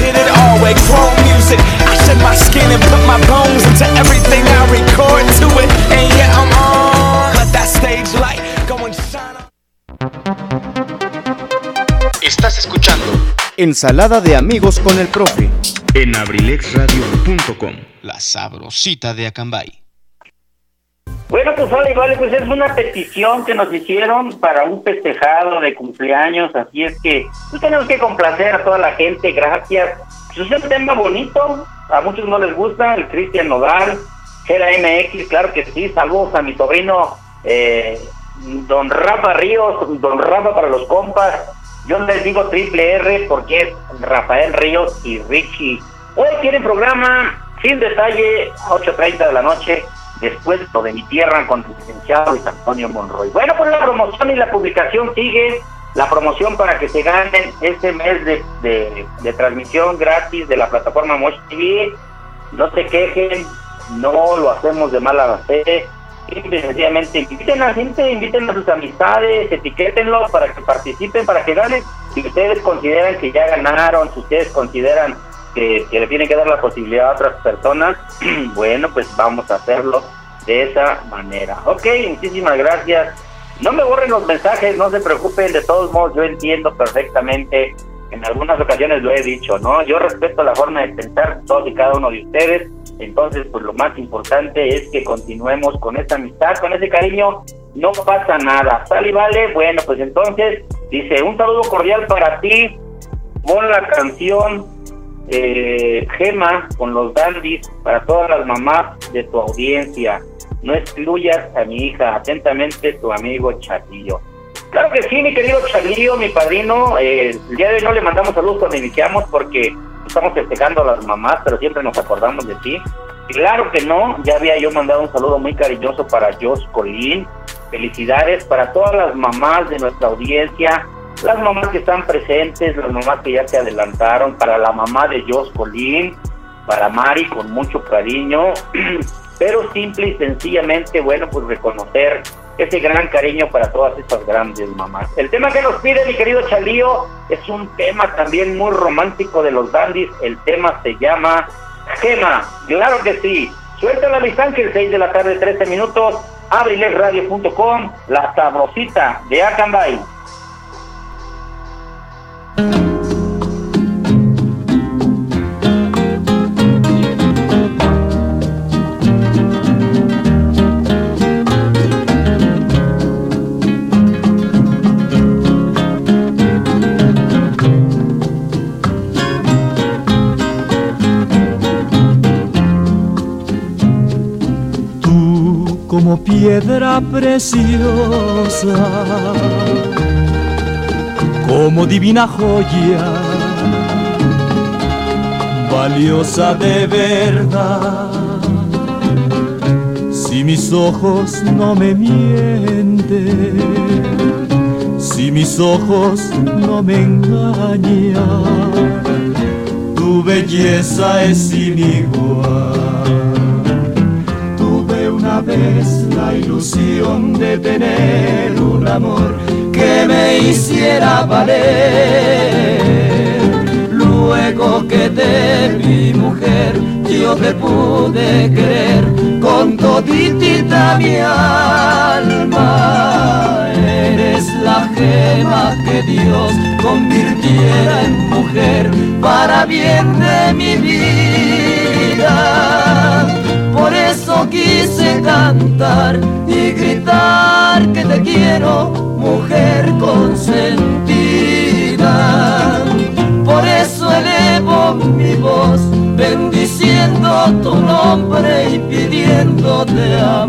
And we did it all with chrome music. I shed my skin and put my bones into everything I record to it. And yeah, I'm on. Let that stage light go and shine on. Estás escuchando Ensalada de amigos con el profe. en abrilexradio.com. La sabrosita de Acambay. Bueno, pues vale, vale, pues es una petición que nos hicieron para un festejado de cumpleaños, así es que pues tenemos que complacer a toda la gente, gracias. Pues es un tema bonito, a muchos no les gusta, el Cristian Nodal, Gera MX, claro que sí, saludos a mi sobrino eh, Don Rafa Ríos, Don Rafa para los compas, yo les digo triple R porque es Rafael Ríos y Richie. Hoy tienen programa sin detalle a 8.30 de la noche después lo de mi tierra con el licenciado Luis Antonio Monroy. Bueno, pues la promoción y la publicación sigue. La promoción para que se ganen este mes de, de, transmisión gratis de la plataforma Mosh TV. No se quejen, no lo hacemos de mala fe. Sencillamente inviten a la gente, inviten a sus amistades, etiquétenlo para que participen, para que ganen. Si ustedes consideran que ya ganaron, si ustedes consideran que, que le tienen que dar la posibilidad a otras personas, bueno, pues vamos a hacerlo de esa manera. Ok, muchísimas gracias. No me borren los mensajes, no se preocupen, de todos modos yo entiendo perfectamente, en algunas ocasiones lo he dicho, ¿no? Yo respeto la forma de pensar todos y cada uno de ustedes, entonces pues lo más importante es que continuemos con esta amistad, con ese cariño, no pasa nada, sale y vale, bueno pues entonces dice, un saludo cordial para ti, pon la canción eh, Gema con los dandis para todas las mamás de tu audiencia. No excluyas a mi hija. Atentamente, tu amigo Chatillo. Claro que sí, mi querido Chatillo, mi padrino. eh, el día de hoy no le mandamos saludos cuando iniciamos porque estamos festejando a las mamás, pero siempre nos acordamos de ti. Claro que no, ya había yo mandado un saludo muy cariñoso para Jos Colín. Felicidades para todas las mamás de nuestra audiencia, las mamás que están presentes, las mamás que ya se adelantaron, para la mamá de Jos Colín, para Mari con mucho cariño, pero simple y sencillamente, bueno, pues reconocer ese gran cariño para todas estas grandes mamás. El tema que nos pide mi querido Chalío es un tema también muy romántico de los dandis, el tema se llama Gema, claro que sí. Suelta mis ángeles, 6 de la tarde, 13 minutos, abrilesradio.com, la sabrosita de Acambay. Como piedra preciosa, como divina joya, valiosa de verdad. Si mis ojos no me mienten, si mis ojos no me engañan, tu belleza es sin igual. Tuve una vez la ilusión de tener un amor que me hiciera valer. Luego que te vi mujer, yo te pude querer con toditita mi alma. Eres la gema que Dios convirtiera en mujer para bien de mi vida. Quise cantar y gritar que te quiero, mujer consentida. Por eso elevo mi voz, bendiciendo tu nombre y pidiéndote amor.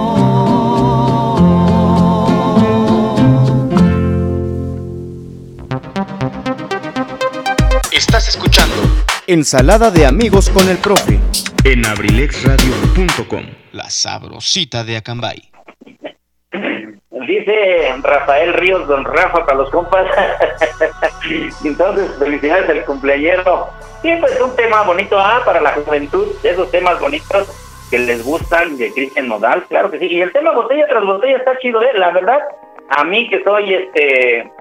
Ensalada de amigos con el profe. en abrilexradio.com. La sabrosita de Acambay. Dice Rafael Ríos, don Rafa, para los compas. Entonces, felicidades al cumpleañero. Sí, pues un tema bonito ah, para la juventud, esos temas bonitos que les gustan de Cristian Nodal, claro que sí. Y el tema botella tras botella está chido, ¿eh? La verdad, a mí que soy este,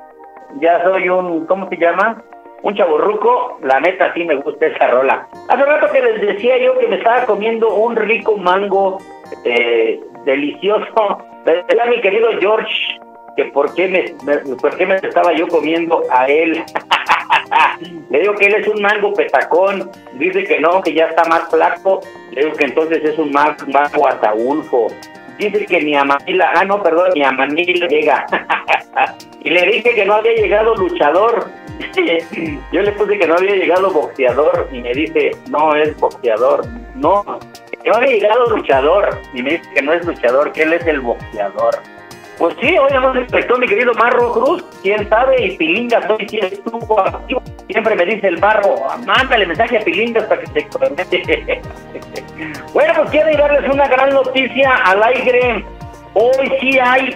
ya soy un, ¿cómo se llama? Un chaborruco, la neta sí me gusta esa rola. Hace rato que les decía yo que me estaba comiendo un rico mango eh, delicioso. Decía mi querido George que por qué me, por qué me estaba yo comiendo a él. Le digo que él es un mango petacón. Dice que no, que ya está más flaco. Le digo que entonces es un ma- mango ataulfo. Dice que ni a Manila, ah no, perdón, ni a Manila llega. y le dije que no había llegado luchador. Yo le puse que no había llegado boxeador y me dice, no es boxeador. No, que no había llegado luchador y me dice que no es luchador, que él es el boxeador. Pues sí, hoy nos respectó mi querido Marro Cruz, quién sabe, y Pilingas hoy sí estuvo activo. Siempre me dice el Marro, mándale mensaje a Pilingas para que se conecte. bueno, pues quiero darles una gran noticia al aire. Hoy sí hay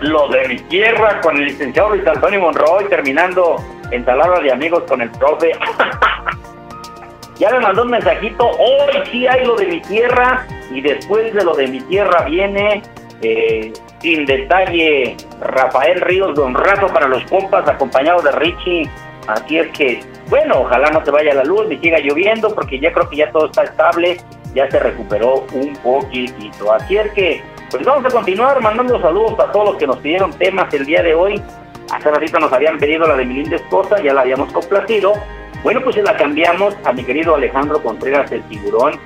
lo de mi tierra con el licenciado Luis Antonio Monroy, terminando ensalada de amigos con el profe. ya me mandó un mensajito, hoy sí hay lo de mi tierra, y después de lo de mi tierra viene, eh, sin detalle, Rafael Ríos, don Rato para los compas, acompañado de Richie. Así es que, bueno, ojalá no se vaya la luz ni siga lloviendo, porque ya creo que ya todo está estable, ya se recuperó un poquitito. Así es que, pues vamos a continuar mandando saludos a todos los que nos pidieron temas el día de hoy. Hace ratito nos habían pedido la de mi linda esposa, ya la habíamos complacido. Bueno, pues se la cambiamos a mi querido Alejandro Contreras el tiburón.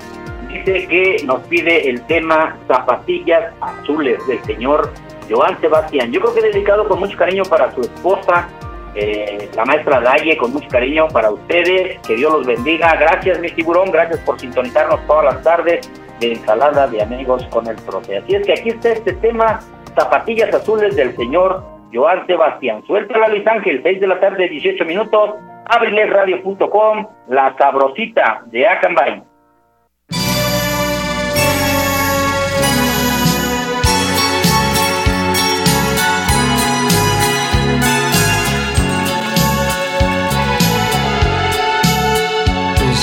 Dice que nos pide el tema Zapatillas Azules del señor Joan Sebastián. Yo creo que dedicado con mucho cariño para su esposa, eh, la maestra Daye, con mucho cariño para ustedes. Que Dios los bendiga. Gracias, mi tiburón. Gracias por sintonizarnos todas las tardes de ensalada de amigos con el profe. Así es que aquí está este tema, Zapatillas Azules del señor Joan Sebastián. Suéltala, Luis Ángel, 6 de la tarde, 18 minutos. Abrilesradio.com, la sabrosita de Acambay.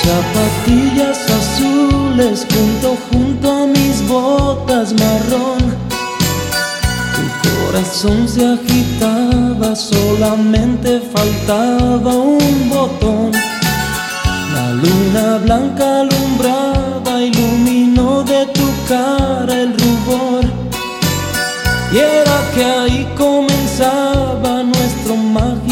Zapatillas azules junto junto a mi sábanas marrón. Tu corazón se agitaba, solamente faltaba un botón. La luna blanca alumbraba, iluminó de tu cara el rubor. Y era que ahí comenzaba nuestro mágico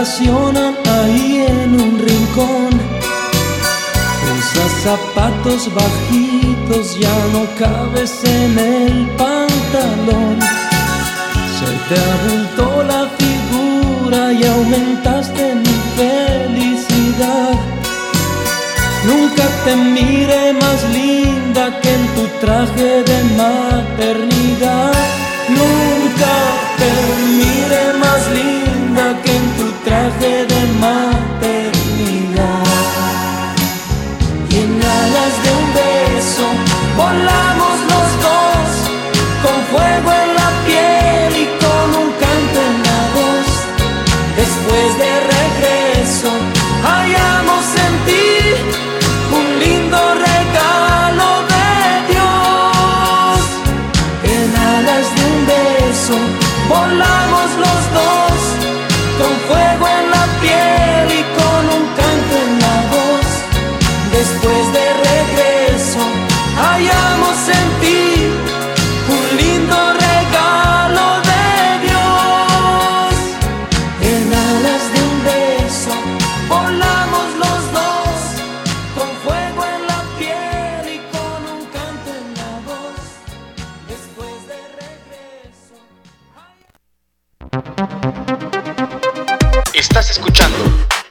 azules vacacionan ahí en un rincón. Usas zapatos bajitos, ya no cabes en el pantalón. Se te abultó la figura y aumentaste mi felicidad. Nunca te mire más linda que en tu traje de maternidad. Nunca te mire más linda que en tu traje de maternidad. Y en alas de un beso volamos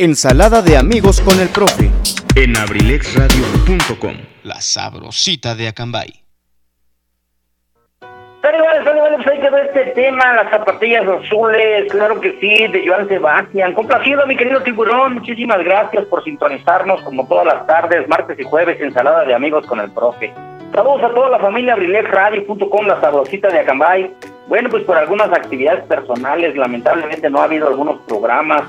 Ensalada de amigos con el profe. En abrilexradio.com, la sabrosita de Acambay. Sale, vale, sale, vale, pues ahí quedó este tema, las zapatillas azules, claro que sí, de Joan Sebastián. Complacido, mi querido tiburón, muchísimas gracias por sintonizarnos como todas las tardes, martes y jueves, ensalada de amigos con el profe. Saludos a toda la familia abrilexradio.com, la sabrosita de Acambay. Bueno, pues por algunas actividades personales, lamentablemente no ha habido algunos programas,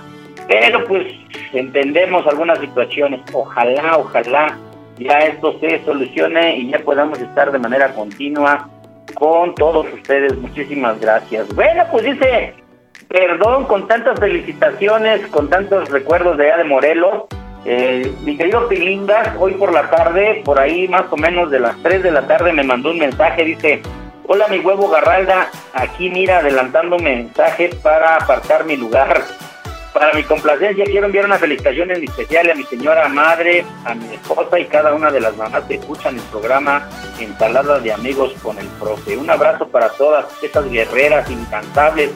pero pues entendemos algunas situaciones. Ojalá, ojalá ya esto se solucione y ya podamos estar de manera continua con todos ustedes. Muchísimas gracias. Bueno, pues dice, perdón con tantas felicitaciones, con tantos recuerdos de allá de Morelos. Eh, mi querido Pilingas, hoy por la tarde, por ahí más o menos de las 3 de la tarde, me mandó un mensaje, dice, hola mi huevo Garralda, aquí mira, adelantando un mensaje para apartar mi lugar. Para mi complacencia quiero enviar una felicitación en especial a mi señora madre, a mi esposa y cada una de las mamás que escuchan el programa Ensalada de Amigos con el Profe. Un abrazo para todas estas guerreras incansables.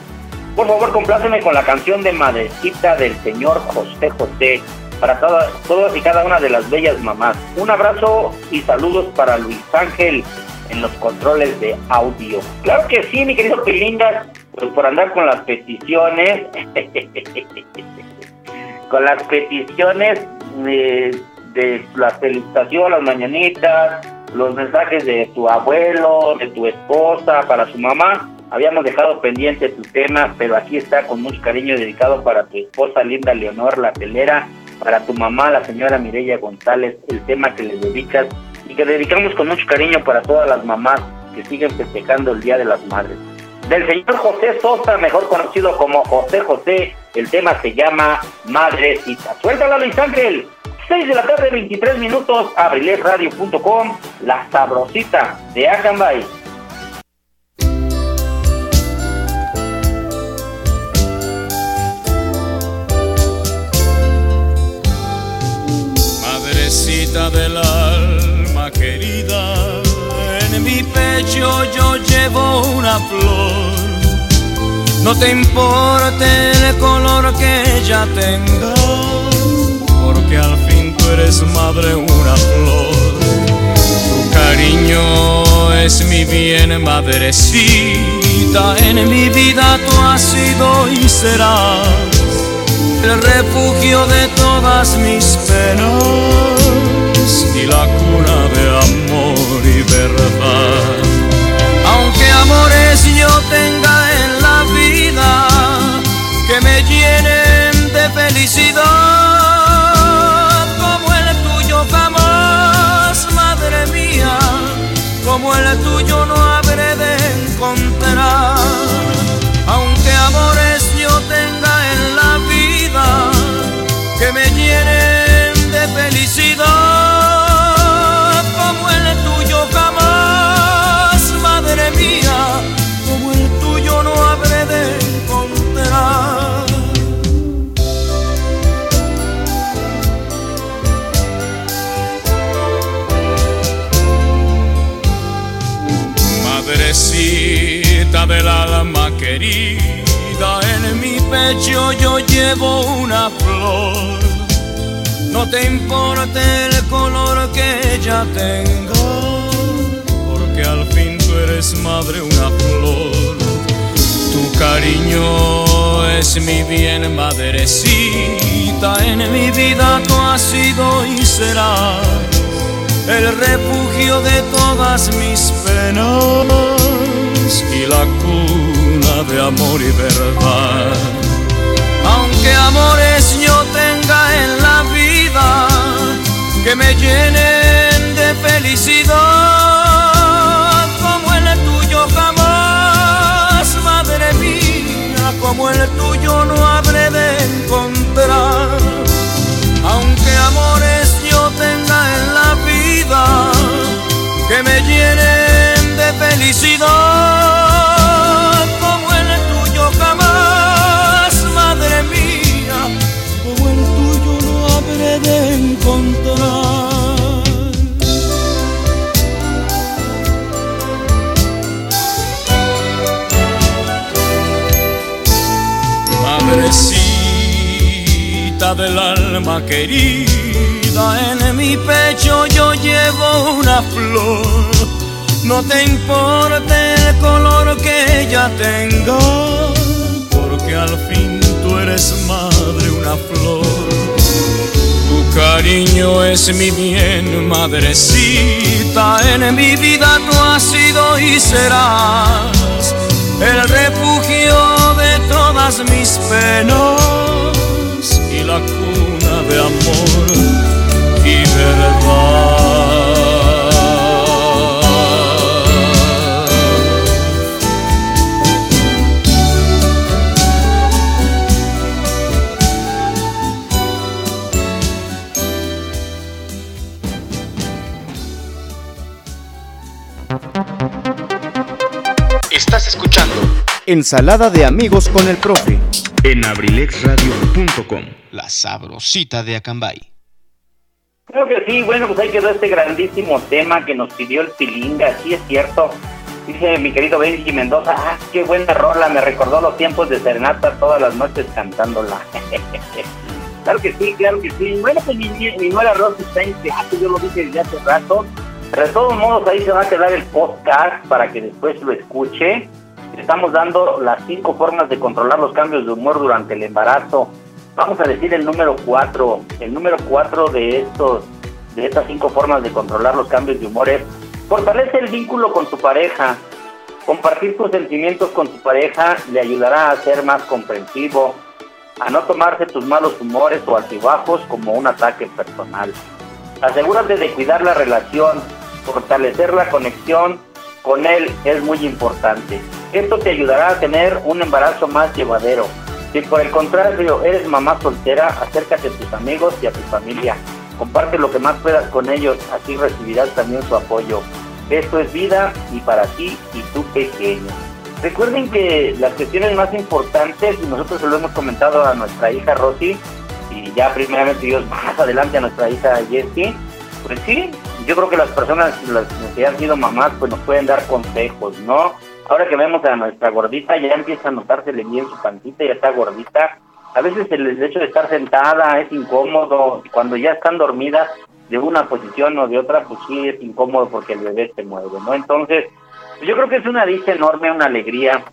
Por favor, compláceme con la canción de Madrecita del señor José José para todas, todas y cada una de las bellas mamás. Un abrazo y saludos para Luis Ángel en los controles de audio. Claro que sí, mi querido Pilingas, pues por andar con las peticiones, con las peticiones de, de la felicitación, las mañanitas, los mensajes de tu abuelo, de tu esposa, para su mamá. Habíamos dejado pendiente tu tema, pero aquí está con mucho cariño dedicado para tu esposa Linda Leonor, la telera, para tu mamá, la señora Mireya González, el tema que le dedicas y que dedicamos con mucho cariño para todas las mamás que siguen festejando el Día de las Madres. Del señor José Sosa, mejor conocido como José José, el tema se llama Madrecita. Suéltala Luis Ángel, 6 de la tarde, 23 minutos, abrilesradio.com, la sabrosita de Acambay. Madrecita del alma querida, pecho yo llevo una flor. No te importe el color que ella tenga, porque al fin tú eres madre una flor. Tu cariño es mi bien, madrecita. En mi vida tú has sido y serás el refugio de todas mis penas y la cuna de amor y verdad. Amores yo tenga en la vida que me llenen de felicidad, como el tuyo jamás, madre mía, como el tuyo pecho yo llevo una flor. No te importe el color que ella tenga, porque al fin tú eres madre una flor. Tu cariño es mi bien, madrecita. En mi vida tú has sido y serás el refugio de todas mis penas y la cuna de amor y verdad. Amores yo tenga en la vida que me llenen de felicidad, como el tuyo jamás, madre mía, como el tuyo no habré de encontrar. Aunque amores yo tenga en la vida que me llenen de felicidad, del alma querida, en mi pecho yo llevo una flor. No te importe el color que ella tenga, porque al fin tú eres madre una flor. Tu cariño es mi bien, madrecita. En mi vida tú has sido y serás el refugio de todas mis penas la cuna de amor y verdad. Estás escuchando Ensalada de amigos con el profe. En abrilexradio.com, la sabrosita de Acambay. Creo que sí, bueno, pues ahí quedó este grandísimo tema que nos pidió el Pilinga, sí es cierto. Dice mi querido Benji Mendoza, ah, qué buena rola, me recordó los tiempos de serenata todas las noches cantándola. claro que sí, claro que sí. Bueno, pues mi, mi nuera Rosy está en teatro, yo lo dije desde hace rato. Pero de todos modos ahí se va a quedar el podcast para que después lo escuche. Estamos dando las cinco formas de controlar los cambios de humor durante el embarazo. Vamos a decir el número cuatro. El número cuatro de estos, de estas cinco formas de controlar los cambios de humor es fortalece el vínculo con tu pareja. Compartir tus sentimientos con tu pareja le ayudará a ser más comprensivo, a no tomarse tus malos humores o altibajos como un ataque personal. Asegúrate de cuidar la relación, fortalecer la conexión con él es muy importante. Esto te ayudará a tener un embarazo más llevadero. Si por el contrario eres mamá soltera, acércate a tus amigos y a tu familia. Comparte lo que más puedas con ellos, así recibirás también su apoyo. Esto es vida y para ti y tu pequeño. Recuerden que las cuestiones más importantes, y nosotros se lo hemos comentado a nuestra hija Rosy, y ya primeramente Dios más adelante a nuestra hija Jessie, pues sí, yo creo que las personas las que han sido mamás pues nos pueden dar consejos, ¿no? ahora que vemos a nuestra gordita, ya empieza a notársele bien su pancita, ya está gordita. A veces el hecho de estar sentada es incómodo, cuando ya están dormidas de una posición o de otra, pues sí es incómodo porque el bebé se mueve, ¿no? Entonces, yo creo que es una dicha enorme, una alegría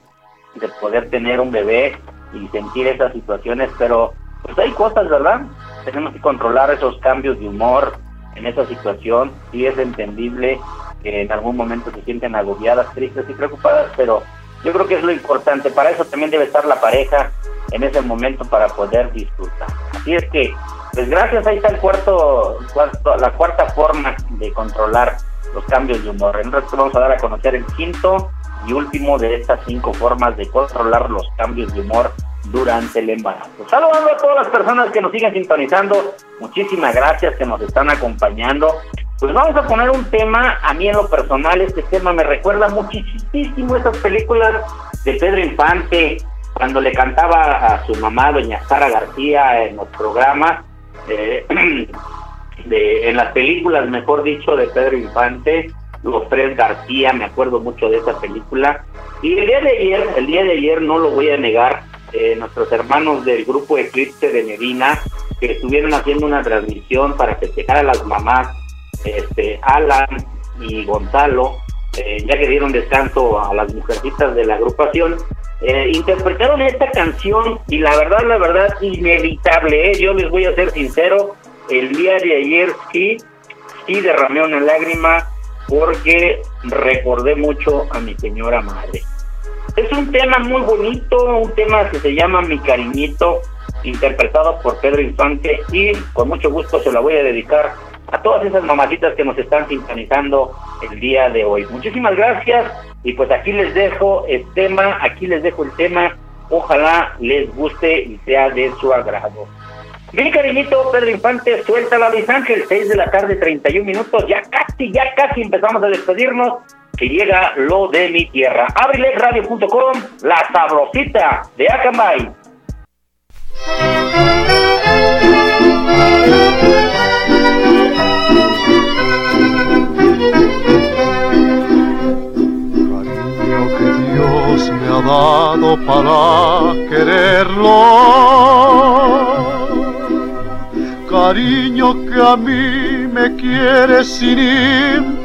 de poder tener un bebé y sentir esas situaciones, pero pues hay cosas, ¿verdad? Tenemos que controlar esos cambios de humor en esa situación, sí es entendible que en algún momento se sienten agobiadas, tristes y preocupadas, pero yo creo que es lo importante, para eso también debe estar la pareja en ese momento para poder disfrutar. Así es que, pues gracias, ahí está el cuarto, cuarto la cuarta forma de controlar los cambios de humor. En resto vamos a dar a conocer el quinto y último de estas cinco formas de controlar los cambios de humor durante el embarazo. Saludando a todas las personas que nos siguen sintonizando, muchísimas gracias que nos están acompañando. Pues vamos a poner un tema, a mí en lo personal este tema me recuerda muchísimo esas películas de Pedro Infante, cuando le cantaba a su mamá, doña Sara García, en los programas, eh, de, en las películas, mejor dicho, de Pedro Infante, los tres García, me acuerdo mucho de esa película. Y el día de ayer, el día de ayer no lo voy a negar, eh, nuestros hermanos del grupo Eclipse de Medina, que estuvieron haciendo una transmisión para festejar a las mamás, este, Alan y Gonzalo, eh, ya que dieron descanso a las mujercitas de la agrupación, eh, interpretaron esta canción y la verdad, la verdad, inevitable, yo les voy a ser sincero, el día de ayer sí, sí derramé una lágrima porque recordé mucho a mi señora madre. Es un tema muy bonito, un tema que se llama Mi Cariñito, interpretado por Pedro Infante y con mucho gusto se la voy a dedicar a todas esas mamacitas que nos están sintonizando el día de hoy. Muchísimas gracias y pues aquí les dejo el tema, aquí les dejo el tema, ojalá les guste y sea de su agrado. Mi cariñito Pedro Infante, suelta la Luis Ángel, 6 de la tarde, 31 minutos, ya casi, ya casi empezamos a despedirnos, que llega lo de mi tierra. Abrilexradio.com, la sabrosita de Acambay. Cariño que Dios me ha dado para quererlo cariño que a mí me quiere sin interés.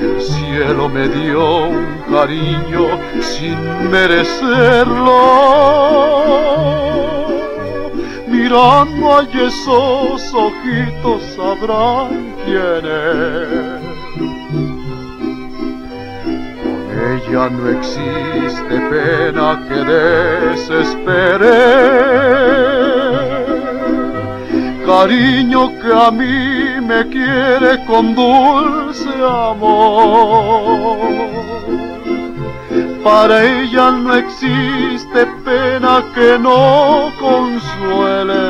El cielo me dio un cariño sin merecerlo. Mirando a esos ojitos sabrán quién es. ella no existe pena que desespere. Cariño que a mí me quiere con dulce amor. Para ella no existe pena que no consuele.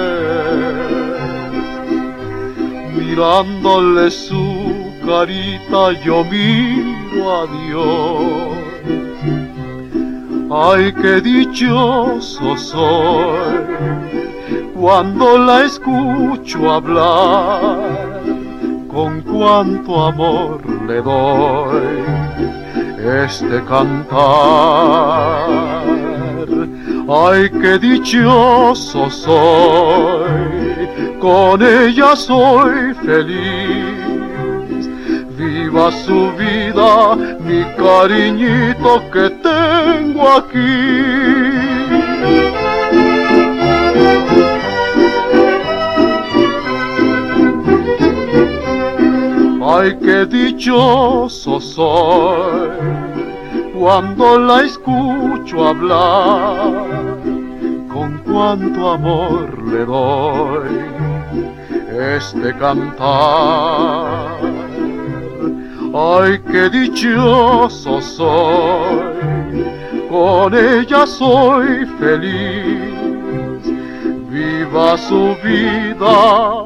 Mirándole su carita yo miro a Dios. Ay, qué dichoso soy cuando la escucho hablar, con cuánto amor le doy este cantar. Ay, qué dichoso soy, con ella soy feliz. Viva su vida, mi cariñito que tengo aquí. Ay, qué dichoso soy cuando la escucho hablar, con cuánto amor le doy este cantar. Ay, qué dichoso soy, con ella soy feliz, viva su vida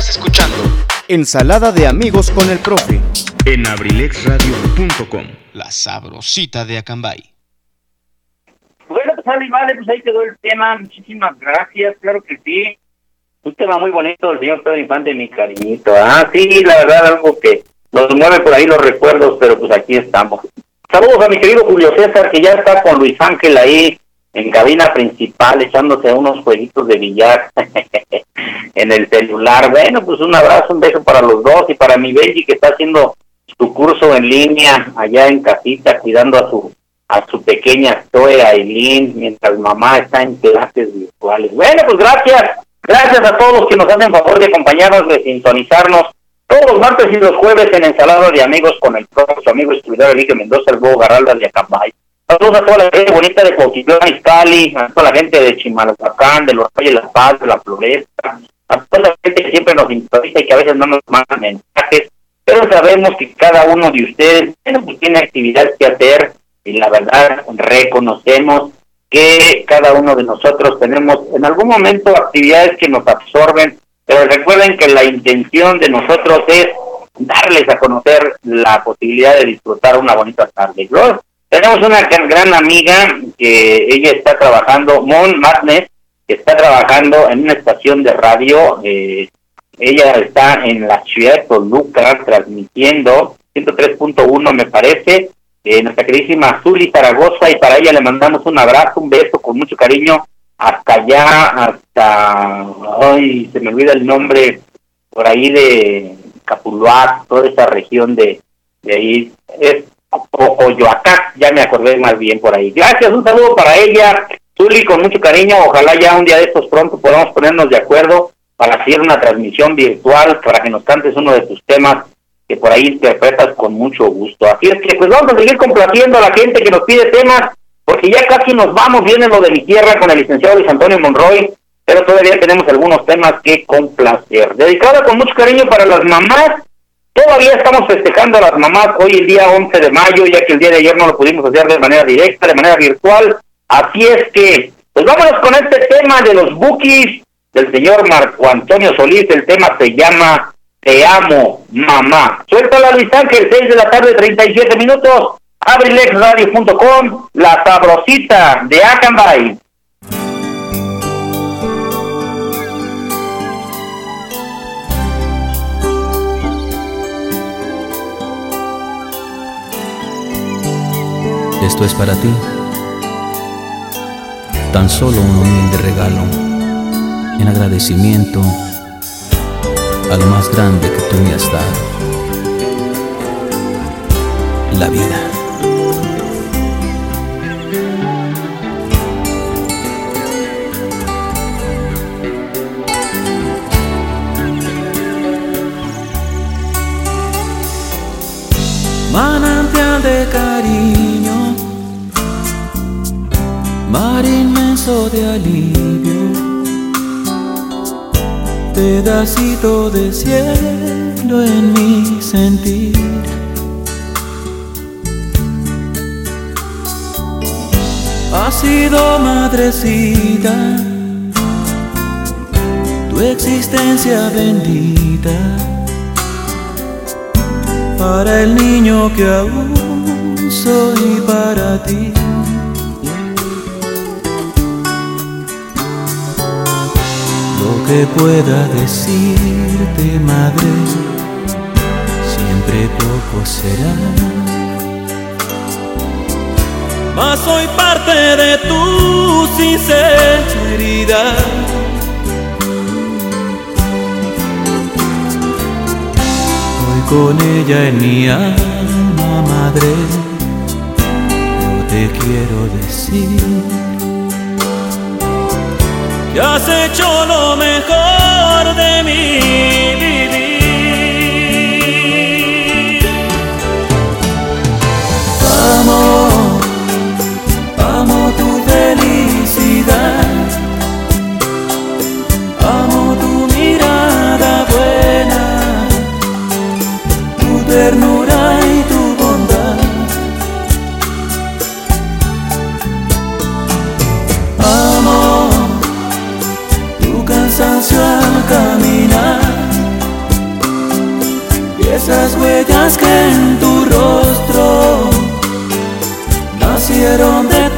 Estás escuchando Ensalada de amigos con el profe en abrilexradio.com. La sabrosita de Acambay. Bueno, pues Ali, vale, pues ahí quedó el tema. Muchísimas gracias, claro que sí. Un tema muy bonito del señor Pedro Infante, mi cariñito. Ah, sí, la verdad, algo que nos mueve por ahí los recuerdos, pero pues aquí estamos. Saludos a mi querido Julio César, que ya está con Luis Ángel ahí en cabina principal, echándose unos jueguitos de billar en el celular. Bueno, pues un abrazo, un beso para los dos y para mi Benji que está haciendo su curso en línea allá en casita, cuidando a su a su pequeña Zoe Aileen, mientras mamá está en clases virtuales. Bueno, pues gracias, gracias a todos que nos hacen favor de acompañarnos, de sintonizarnos todos los martes y los jueves en Ensalada de Amigos con el propio amigo escritor Eligio Mendoza, el Bobo Garralda de Acambay. Saludos a toda la gente bonita de Cuautitlán Izcalli, a toda la gente de Chimalhuacán, de los Valles de La Paz, de La Floresta, a toda la gente que siempre nos sintoniza y que a veces no nos manda mensajes, pero sabemos que cada uno de ustedes pues, tiene actividades que hacer y la verdad reconocemos que cada uno de nosotros tenemos en algún momento actividades que nos absorben pero recuerden que la intención de nosotros es darles a conocer la posibilidad de disfrutar una bonita tarde. Tenemos una gran amiga que ella está trabajando, Mon Madness, que está trabajando en una estación de radio. Eh, ella está en la ciudad de Toluca transmitiendo 103.1 me parece. Eh, nuestra queridísima Zuli Zaragoza y para ella le mandamos un abrazo, un beso con mucho cariño hasta allá, hasta, ay, se me olvida el nombre, por ahí de Capuluac, toda esa región de, de ahí, es Oyoacán, ya me acordé más bien por ahí. Gracias, un saludo para ella, Zuli, con mucho cariño, ojalá ya un día de estos pronto podamos ponernos de acuerdo para hacer una transmisión virtual, para que nos cantes uno de tus temas que por ahí interpretas con mucho gusto. Así es que pues vamos a seguir complaciendo a la gente que nos pide temas porque ya casi nos vamos, viene lo de mi tierra con el licenciado Luis Antonio Monroy, pero todavía tenemos algunos temas que complacer. Dedicada con mucho cariño para las mamás, todavía estamos festejando a las mamás hoy el día 11 de mayo, ya que el día de ayer no lo pudimos hacer de manera directa, de manera virtual, así es que, pues vámonos con este tema de los bookies del señor Marco Antonio Solís, el tema se llama Te amo, mamá. Suelta la Luis Ángel, 6 de la tarde, 37 minutos abrilexradio.com, la sabrosita de Acambay. Esto es para ti, tan solo un humilde regalo en agradecimiento a lo más grande que tú me has dado, la vida. manantial de cariño, mar inmenso de alivio, pedacito de cielo en mi sentir. Ha sido madrecita, tu existencia bendita para el niño que aún soy para ti. Que pueda decirte, madre, siempre poco será. Mas soy parte de tu sinceridad con ella en mi alma madre, yo te quiero decir que has hecho lo mejor de mi vivir. Caminar. Y esas huellas que en tu rostro nacieron de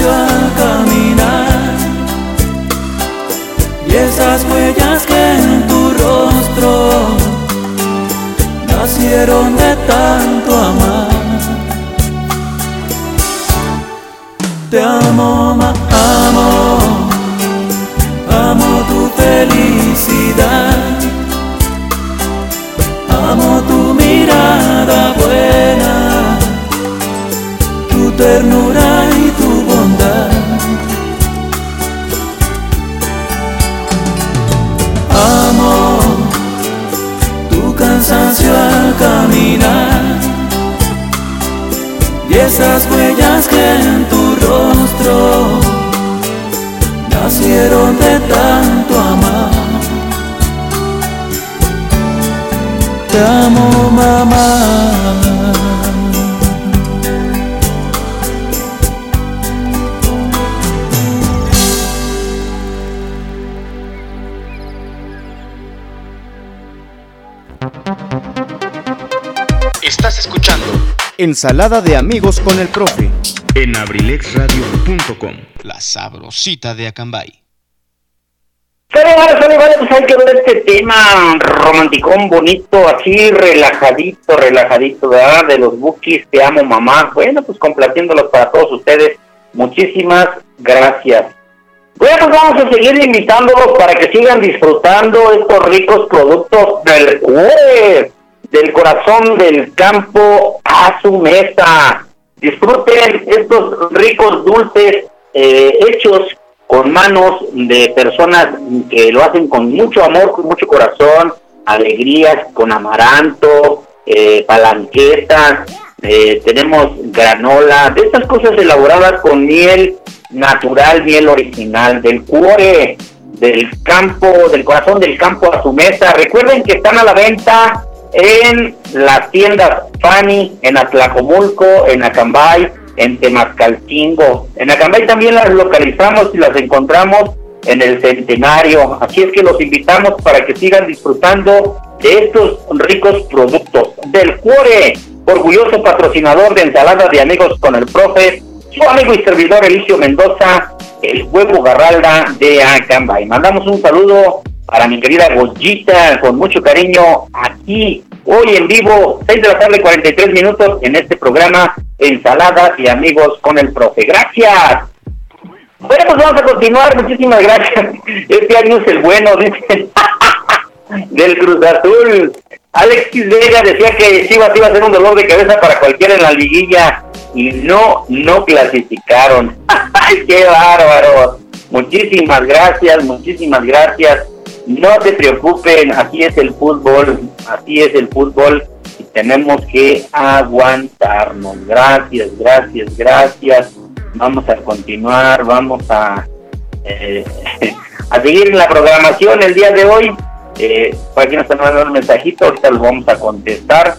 al caminar. Y esas huellas que en tu rostro nacieron de tanto amar. Te amo, amo, amo tu felicidad, amo tu mirada buena, caminar y esas huellas que en tu rostro nacieron de tanto amar. Te amo, mamá. Ensalada de amigos con el profe En abrilexradio.com, la sabrosita de Acambay. Sale, vale, pues hay que ver este tema romanticón, bonito, así, relajadito, relajadito, ¿verdad? De los bookies, te amo mamá. Bueno, pues complaciéndolos para todos ustedes. Muchísimas gracias. Bueno, pues vamos a seguir invitándolos para que sigan disfrutando estos ricos productos del cuore, del corazón del campo a su mesa. Disfruten estos ricos dulces eh, hechos con manos de personas que lo hacen con mucho amor, con mucho corazón, alegrías, con amaranto, eh, palanquetas, eh, tenemos granola, de estas cosas elaboradas con miel natural, miel original, del cuore, del campo, del corazón del campo a su mesa. Recuerden que están a la venta en las tiendas Fanny, en Atlacomulco, en Acambay, en Temascalcingo. En Acambay también las localizamos y las encontramos en el Centenario. Así es que los invitamos para que sigan disfrutando de estos ricos productos. Del Cuore, orgulloso patrocinador de ensalada de amigos con el profe, su amigo y servidor Elicio Mendoza, el huevo Garralda de Acambay. Mandamos un saludo para mi querida Goyita, con mucho cariño, aquí, hoy en vivo, 6 de la tarde, 43 minutos, en este programa Ensaladas y Amigos con el Profe. Gracias. Bueno, pues vamos a continuar, muchísimas gracias. Este año es el bueno, dicen, del Cruz Azul. Alexis Vega decía que Chivas iba a ser un dolor de cabeza para cualquiera en la liguilla y no, no clasificaron. ¡Ay, qué bárbaro! Muchísimas gracias, muchísimas gracias. No se preocupen, así es el fútbol, así es el fútbol. tenemos que aguantarnos. Gracias, gracias, gracias. Vamos a continuar, vamos a, eh, a seguir en la programación el día de hoy. Eh, por aquí nos están mandando un mensajito, ahorita lo vamos a contestar.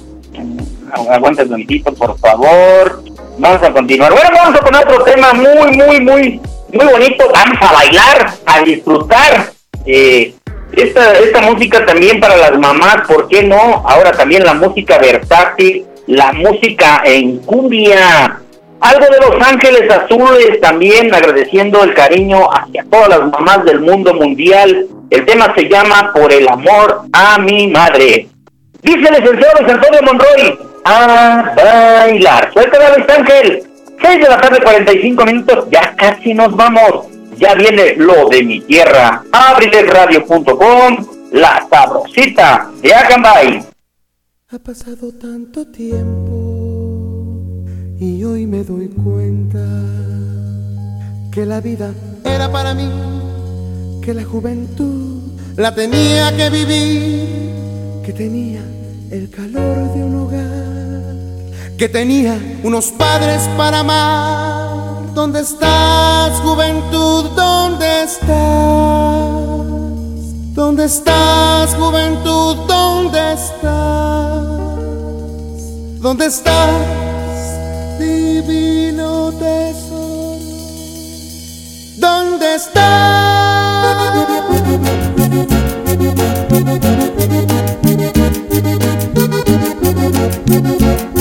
Aguanta un momentito, por favor. Vamos a continuar. Bueno, vamos a poner otro tema muy, muy, muy, muy bonito. Vamos a bailar, a disfrutar. Eh, esta, esta música también para las mamás, ¿por qué no? Ahora también la música versátil, la música en cumbia. Algo de Los Ángeles Azules también agradeciendo el cariño hacia todas las mamás del mundo mundial. El tema se llama Por el amor a mi madre. Dice el licenciado Antonio Monroy, a bailar. Suelta Luis Ángel. 6 de la tarde, 45 minutos, ya casi nos vamos. Ya viene lo de mi tierra. Abrilesradio.com, la sabrosita de Acambay. Ha pasado tanto tiempo y hoy me doy cuenta que la vida era para mí, que la juventud la tenía que vivir, que tenía el calor de un hogar, que tenía unos padres para amar. ¿Dónde estás, juventud? ¿Dónde estás? ¿Dónde estás, juventud? ¿Dónde estás? ¿Dónde estás, divino tesoro? ¿Dónde Sus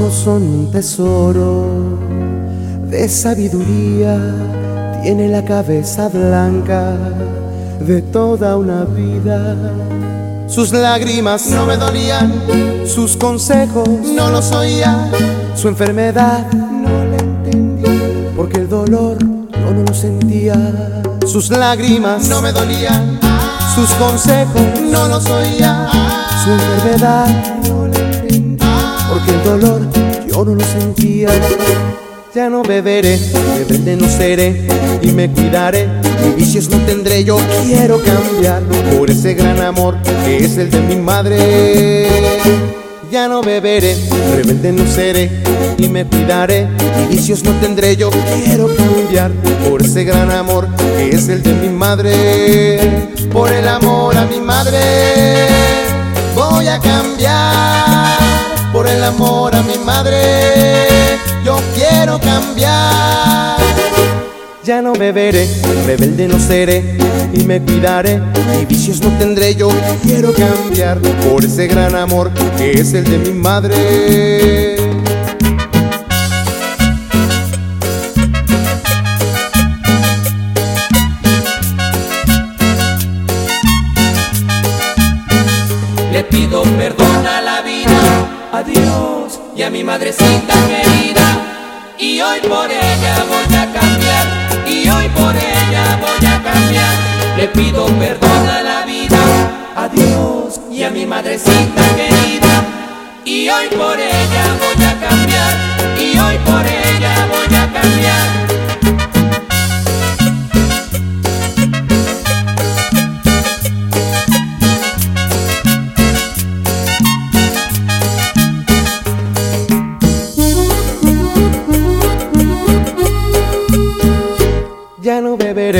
consejos son un tesoro de sabiduría. Tiene la cabeza blanca de toda una vida. Sus lágrimas no me dolían, sus consejos no los oía, su enfermedad no la entendía, porque el dolor yo no lo sentía. Sus lágrimas no me dolían, sus consejos no los oía, su enfermedad no porque el dolor yo no lo sentía. Ya no beberé, rebelde no seré y me cuidaré. Mis vicios no tendré, yo quiero cambiar por ese gran amor que es el de mi madre. Ya no beberé, rebelde no seré y me cuidaré. Mis vicios no tendré, yo quiero cambiar por ese gran amor que es el de mi madre. Por el amor a mi madre, voy a cambiar. Por el amor a mi madre, yo quiero cambiar. Ya no beberé, rebelde no seré y me cuidaré. Mis vicios no tendré, yo quiero cambiar por ese gran amor que es el de mi madre. Le pido perdón a Dios y a mi madrecita querida. Y hoy por ella voy a cambiar, y hoy por ella voy a cambiar. Le pido perdón a la vida, a Dios y a mi madrecita querida. Y hoy por ella voy a cambiar, y hoy por ella voy a cambiar.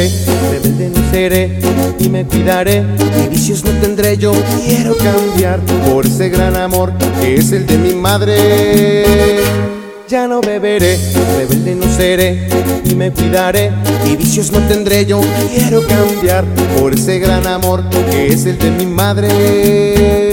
Beberé, rebelde no seré y me cuidaré. Mis vicios no tendré, yo quiero cambiar por ese gran amor que es el de mi madre. Ya no beberé, rebelde no seré y me cuidaré. Mis vicios no tendré, yo quiero cambiar por ese gran amor que es el de mi madre.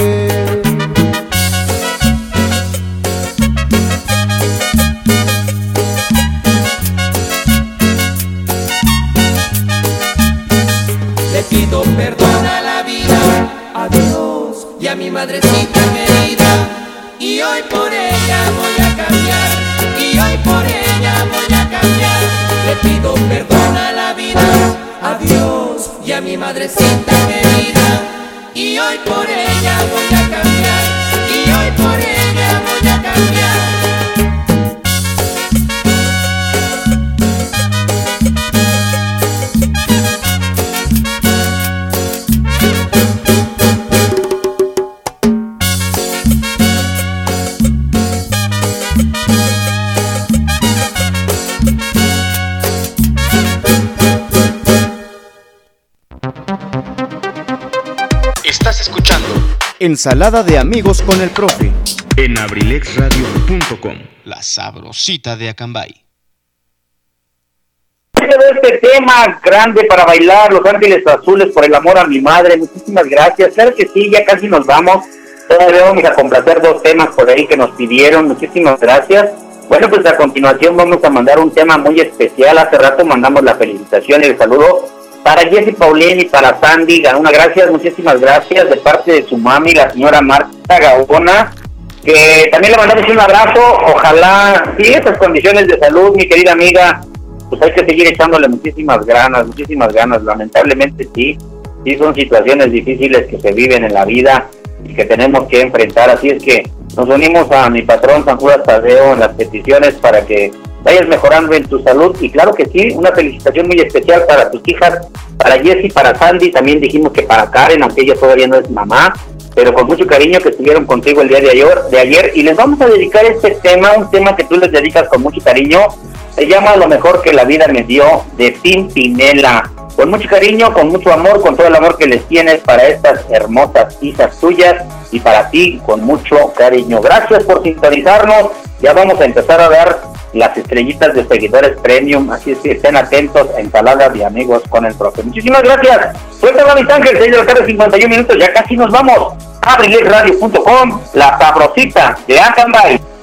Ensalada de amigos con el profe en abrilexradio.com, la sabrosita de Acambay. Este tema grande para bailar, Los Ángeles Azules por el amor a mi madre, muchísimas gracias. Claro que sí, ya casi nos vamos. Todavía vamos a complacer dos temas por ahí que nos pidieron, muchísimas gracias. Bueno, pues a continuación vamos a mandar un tema muy especial. Hace rato mandamos la felicitación y el saludo para Jessy Paulín y para Sandy. Una gracias, muchísimas gracias de parte de su mami, la señora Marta Gaona que también le mandamos un abrazo, ojalá, sí, esas condiciones de salud, mi querida amiga, pues hay que seguir echándole muchísimas ganas, muchísimas ganas, lamentablemente sí, sí son situaciones difíciles que se viven en la vida y que tenemos que enfrentar, así es que nos unimos a mi patrón San Judas Tadeo en las peticiones para que vayas mejorando en tu salud y claro que sí, una felicitación muy especial para tus hijas, para Jessie, para Sandy, también dijimos que para Karen, aunque ella todavía no es mamá, pero con mucho cariño que estuvieron contigo el día de ayer, de ayer y les vamos a dedicar este tema, un tema que tú les dedicas con mucho cariño, se llama Lo mejor que la vida me dio de Pimpinela. Con mucho cariño, con mucho amor, con todo el amor que les tienes para estas hermosas hijas tuyas y para ti con mucho cariño. Gracias por sintonizarnos. Ya vamos a empezar a dar las estrellitas de seguidores premium, así es que estén atentos en Ensalada de Amigos con el Profe. Muchísimas gracias. Suelta David Ángel, 6 de la tarde, 51 minutos, ya casi nos vamos. Abrilesradio.com, la sabrosita de Acambay.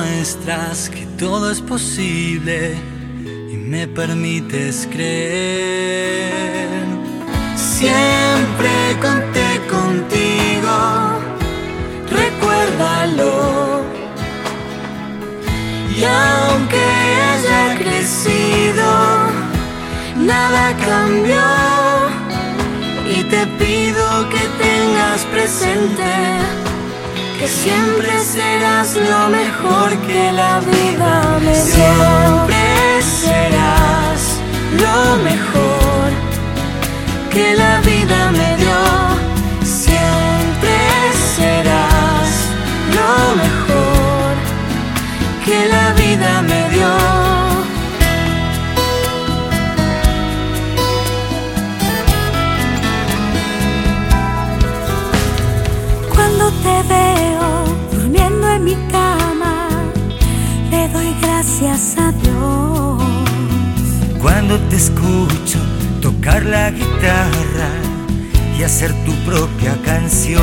Muestras que todo es posible y me permites creer. Siempre conté contigo, recuérdalo. Y aunque haya crecido, nada cambió. Y te pido que tengas presente que siempre serás lo mejor que la vida me dio. Siempre serás lo mejor que la vida me Cuando te escucho tocar la guitarra y hacer tu propia canción,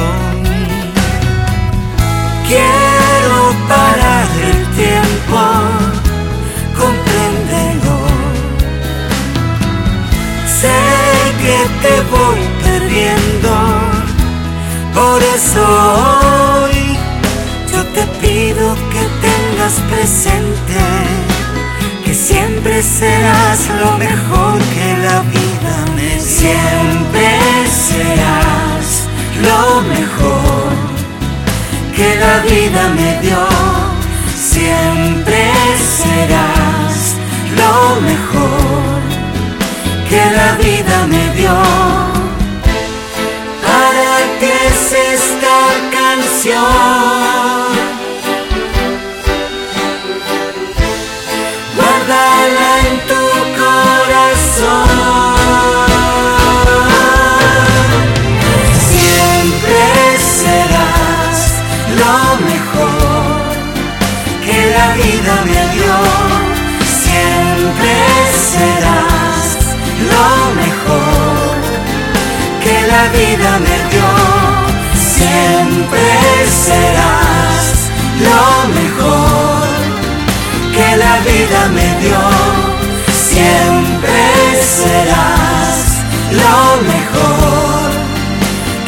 quiero parar el tiempo, compréndelo. Sé que te voy perdiendo por eso hoy yo te pido que tengas presente que siempre serás lo mejor que la vida me dio. Siempre serás lo mejor que la vida me dio. Siempre serás lo mejor que la vida me dio es esta canción? Vida me dio siempre serás lo mejor que la vida me dio. Siempre serás lo mejor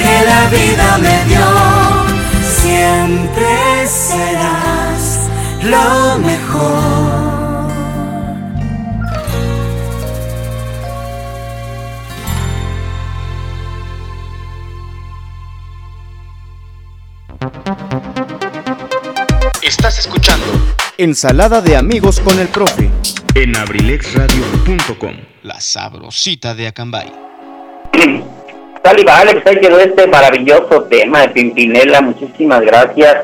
que la vida me dio. Siempre Estás escuchando Ensalada de amigos con el profe en abrilexradio.com, la sabrosita de Acambay. Sal y vale, pues ahí quedó este maravilloso tema de Pimpinela. Muchísimas gracias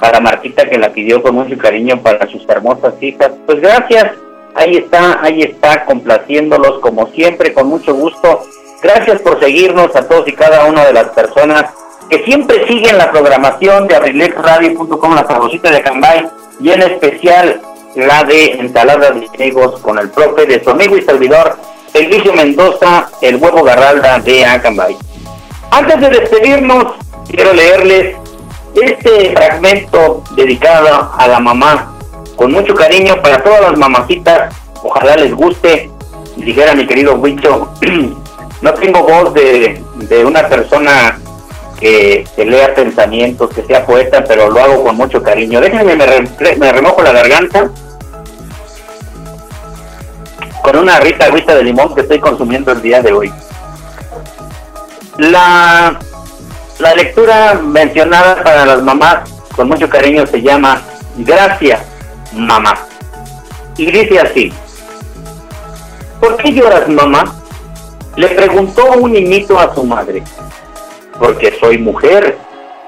para Marquita que la pidió con mucho cariño para sus hermosas hijas. Pues gracias, ahí está, ahí está, complaciéndolos como siempre, con mucho gusto. Gracias por seguirnos a todos y cada una de las personas que siempre siguen la programación de abrilexradio.com, la sabrosita de Acambay, y en especial la de Ensalada de Amigos con el profe de su amigo y servidor Elvicio Mendoza, el huevo garralda de Acambay. Antes de despedirnos, quiero leerles este fragmento dedicado a la mamá, con mucho cariño para todas las mamacitas, ojalá les guste, dijera mi querido Huicho, no tengo voz de, de una persona que, lea pensamientos, que sea poeta, pero lo hago con mucho cariño. Déjenme, me, me remojo la garganta con una rica agüita de limón que estoy consumiendo el día de hoy. La, la lectura mencionada para las mamás con mucho cariño se llama Gracias, mamá. Y dice así, ¿por qué lloras, mamá? Le preguntó un niñito a su madre. Porque soy mujer,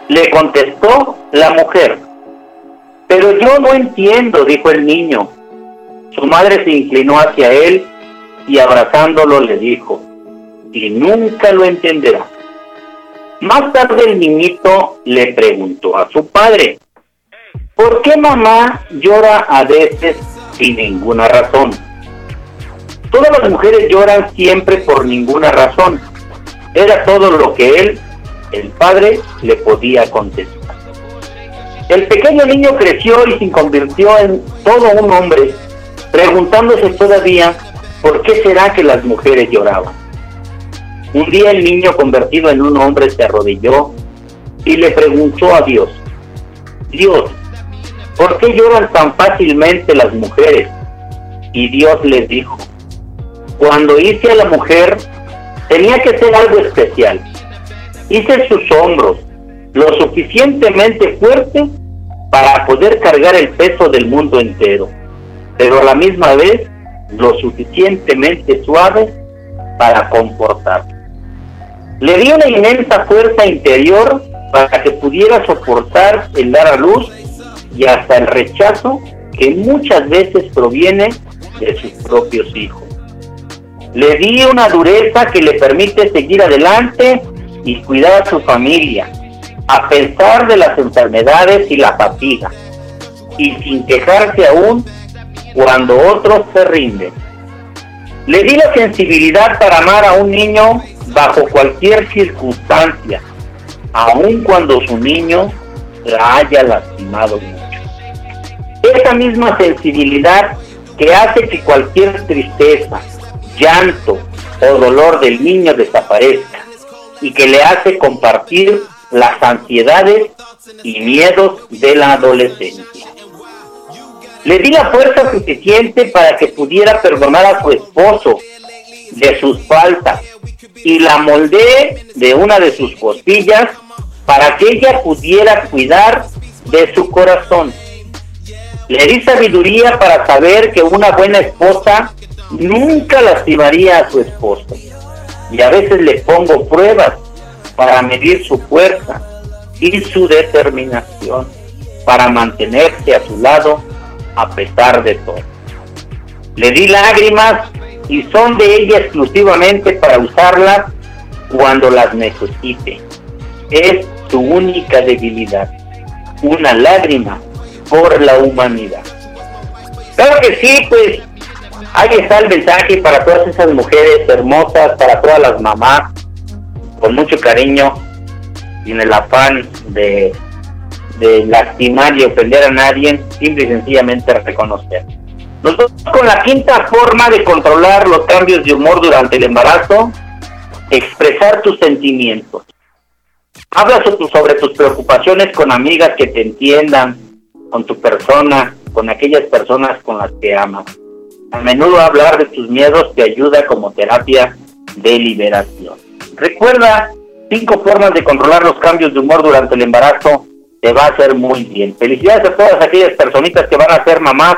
le contestó la mujer. Pero yo no entiendo, dijo el niño. Su madre se inclinó hacia él y abrazándolo le dijo, y nunca lo entenderá. Más tarde el niñito le preguntó a su padre, ¿por qué mamá llora a veces sin ninguna razón? Todas las mujeres lloran siempre por ninguna razón. Era todo lo que él, el padre, le podía contestar. El pequeño niño creció y se convirtió en todo un hombre preguntándose todavía por qué será que las mujeres lloraban. Un día el niño convertido en un hombre se arrodilló y le preguntó a Dios, Dios, ¿por qué lloran tan fácilmente las mujeres? Y Dios les dijo, cuando hice a la mujer, tenía que ser algo especial. Hice sus hombros lo suficientemente fuerte para poder cargar el peso del mundo entero pero a la misma vez lo suficientemente suave para comportar. Le di una inmensa fuerza interior para que pudiera soportar el dar a luz y hasta el rechazo que muchas veces proviene de sus propios hijos. Le di una dureza que le permite seguir adelante y cuidar a su familia, a pesar de las enfermedades y la fatiga, y sin quejarse aún cuando otros se rinden. Le di la sensibilidad para amar a un niño bajo cualquier circunstancia, aun cuando su niño la haya lastimado mucho. Esa misma sensibilidad que hace que cualquier tristeza, llanto o dolor del niño desaparezca y que le hace compartir las ansiedades y miedos de la adolescencia. Le di la fuerza suficiente para que pudiera perdonar a su esposo de sus faltas y la moldeé de una de sus costillas para que ella pudiera cuidar de su corazón. Le di sabiduría para saber que una buena esposa nunca lastimaría a su esposo. Y a veces le pongo pruebas para medir su fuerza y su determinación para mantenerse a su lado a pesar de todo. Le di lágrimas y son de ella exclusivamente para usarlas cuando las necesite. Es su única debilidad, una lágrima por la humanidad. Claro que sí, pues ahí está el mensaje para todas esas mujeres hermosas, para todas las mamás, con mucho cariño y en el afán de de lastimar y ofender a nadie, simple y sencillamente reconocer. Nosotros con la quinta forma de controlar los cambios de humor durante el embarazo, expresar tus sentimientos. Habla sobre tus preocupaciones con amigas que te entiendan, con tu persona, con aquellas personas con las que amas. A menudo hablar de tus miedos te ayuda como terapia de liberación. Recuerda cinco formas de controlar los cambios de humor durante el embarazo te va a hacer muy bien. Felicidades a todas aquellas personitas que van a ser mamás,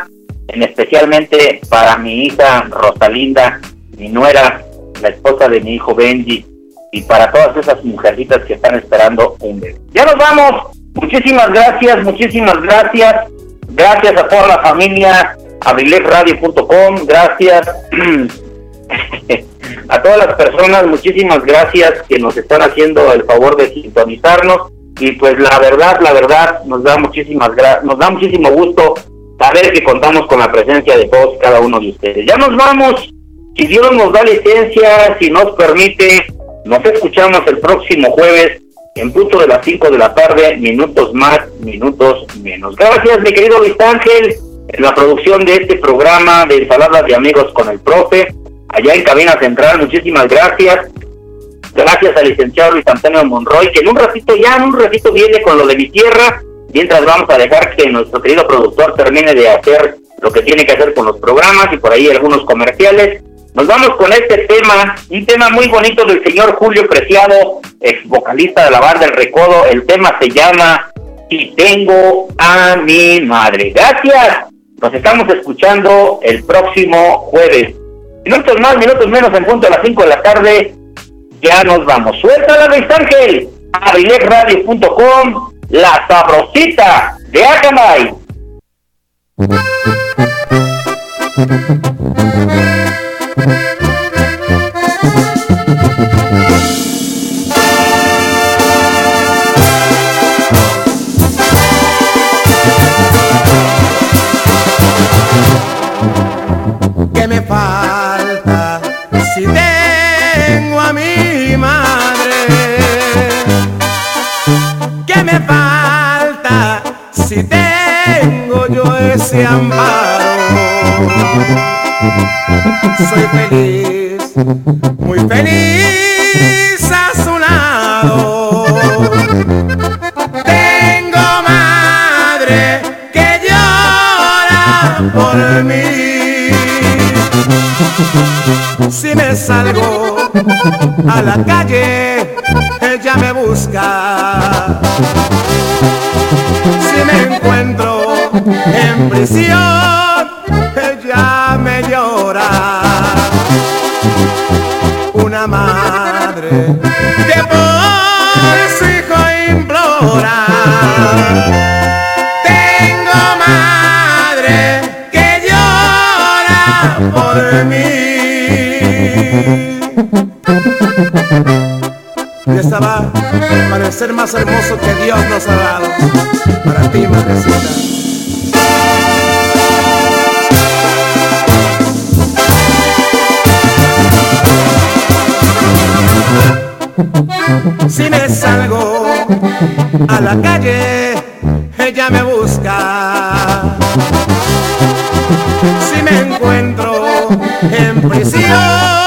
en especialmente para mi hija Rosalinda, mi nuera, la esposa de mi hijo Benji, y para todas esas mujercitas que están esperando un bebé. Ya nos vamos. Muchísimas gracias, muchísimas gracias. Gracias a toda la familia, abrilexradio.com, gracias a todas las personas, muchísimas gracias que nos están haciendo el favor de sintonizarnos y pues la verdad, la verdad nos da muchísimas nos da muchísimo gusto saber que contamos con la presencia de todos cada uno de ustedes. Ya nos vamos, si Dios nos da licencia, si nos permite, nos escuchamos el próximo jueves en punto de las 5 de la tarde, minutos más, minutos menos. Gracias, mi querido Luis Ángel, la producción de este programa de Ensaladas de Amigos con el Profe, allá en Cabina Central, muchísimas gracias. Gracias al licenciado Luis Antonio Monroy, que en un ratito, ya en un ratito viene con lo de mi tierra, mientras vamos a dejar que nuestro querido productor termine de hacer lo que tiene que hacer con los programas y por ahí algunos comerciales. Nos vamos con este tema, un tema muy bonito del señor Julio Preciado, ex vocalista de la banda El Recodo. El tema se llama Si tengo a mi madre. Gracias. Nos estamos escuchando el próximo jueves. Minutos más, minutos menos, en punto a las 5 de la tarde. Ya nos vamos. Suelta la Ángel. Avilexradio.com, la sabrosita de Acamay. amparo? Soy feliz, muy feliz a su lado. Tengo madre que llora por mí. Si me salgo a la calle, ella me busca. Si me encuentro en prisión, ella me llora. Una madre que por su hijo implora. Tengo madre que llora por mí. Y esta va a parecer más hermoso que Dios nos ha dado. Para ti, madrecita. Si me salgo a la calle, ella me busca. Si me encuentro en prisión,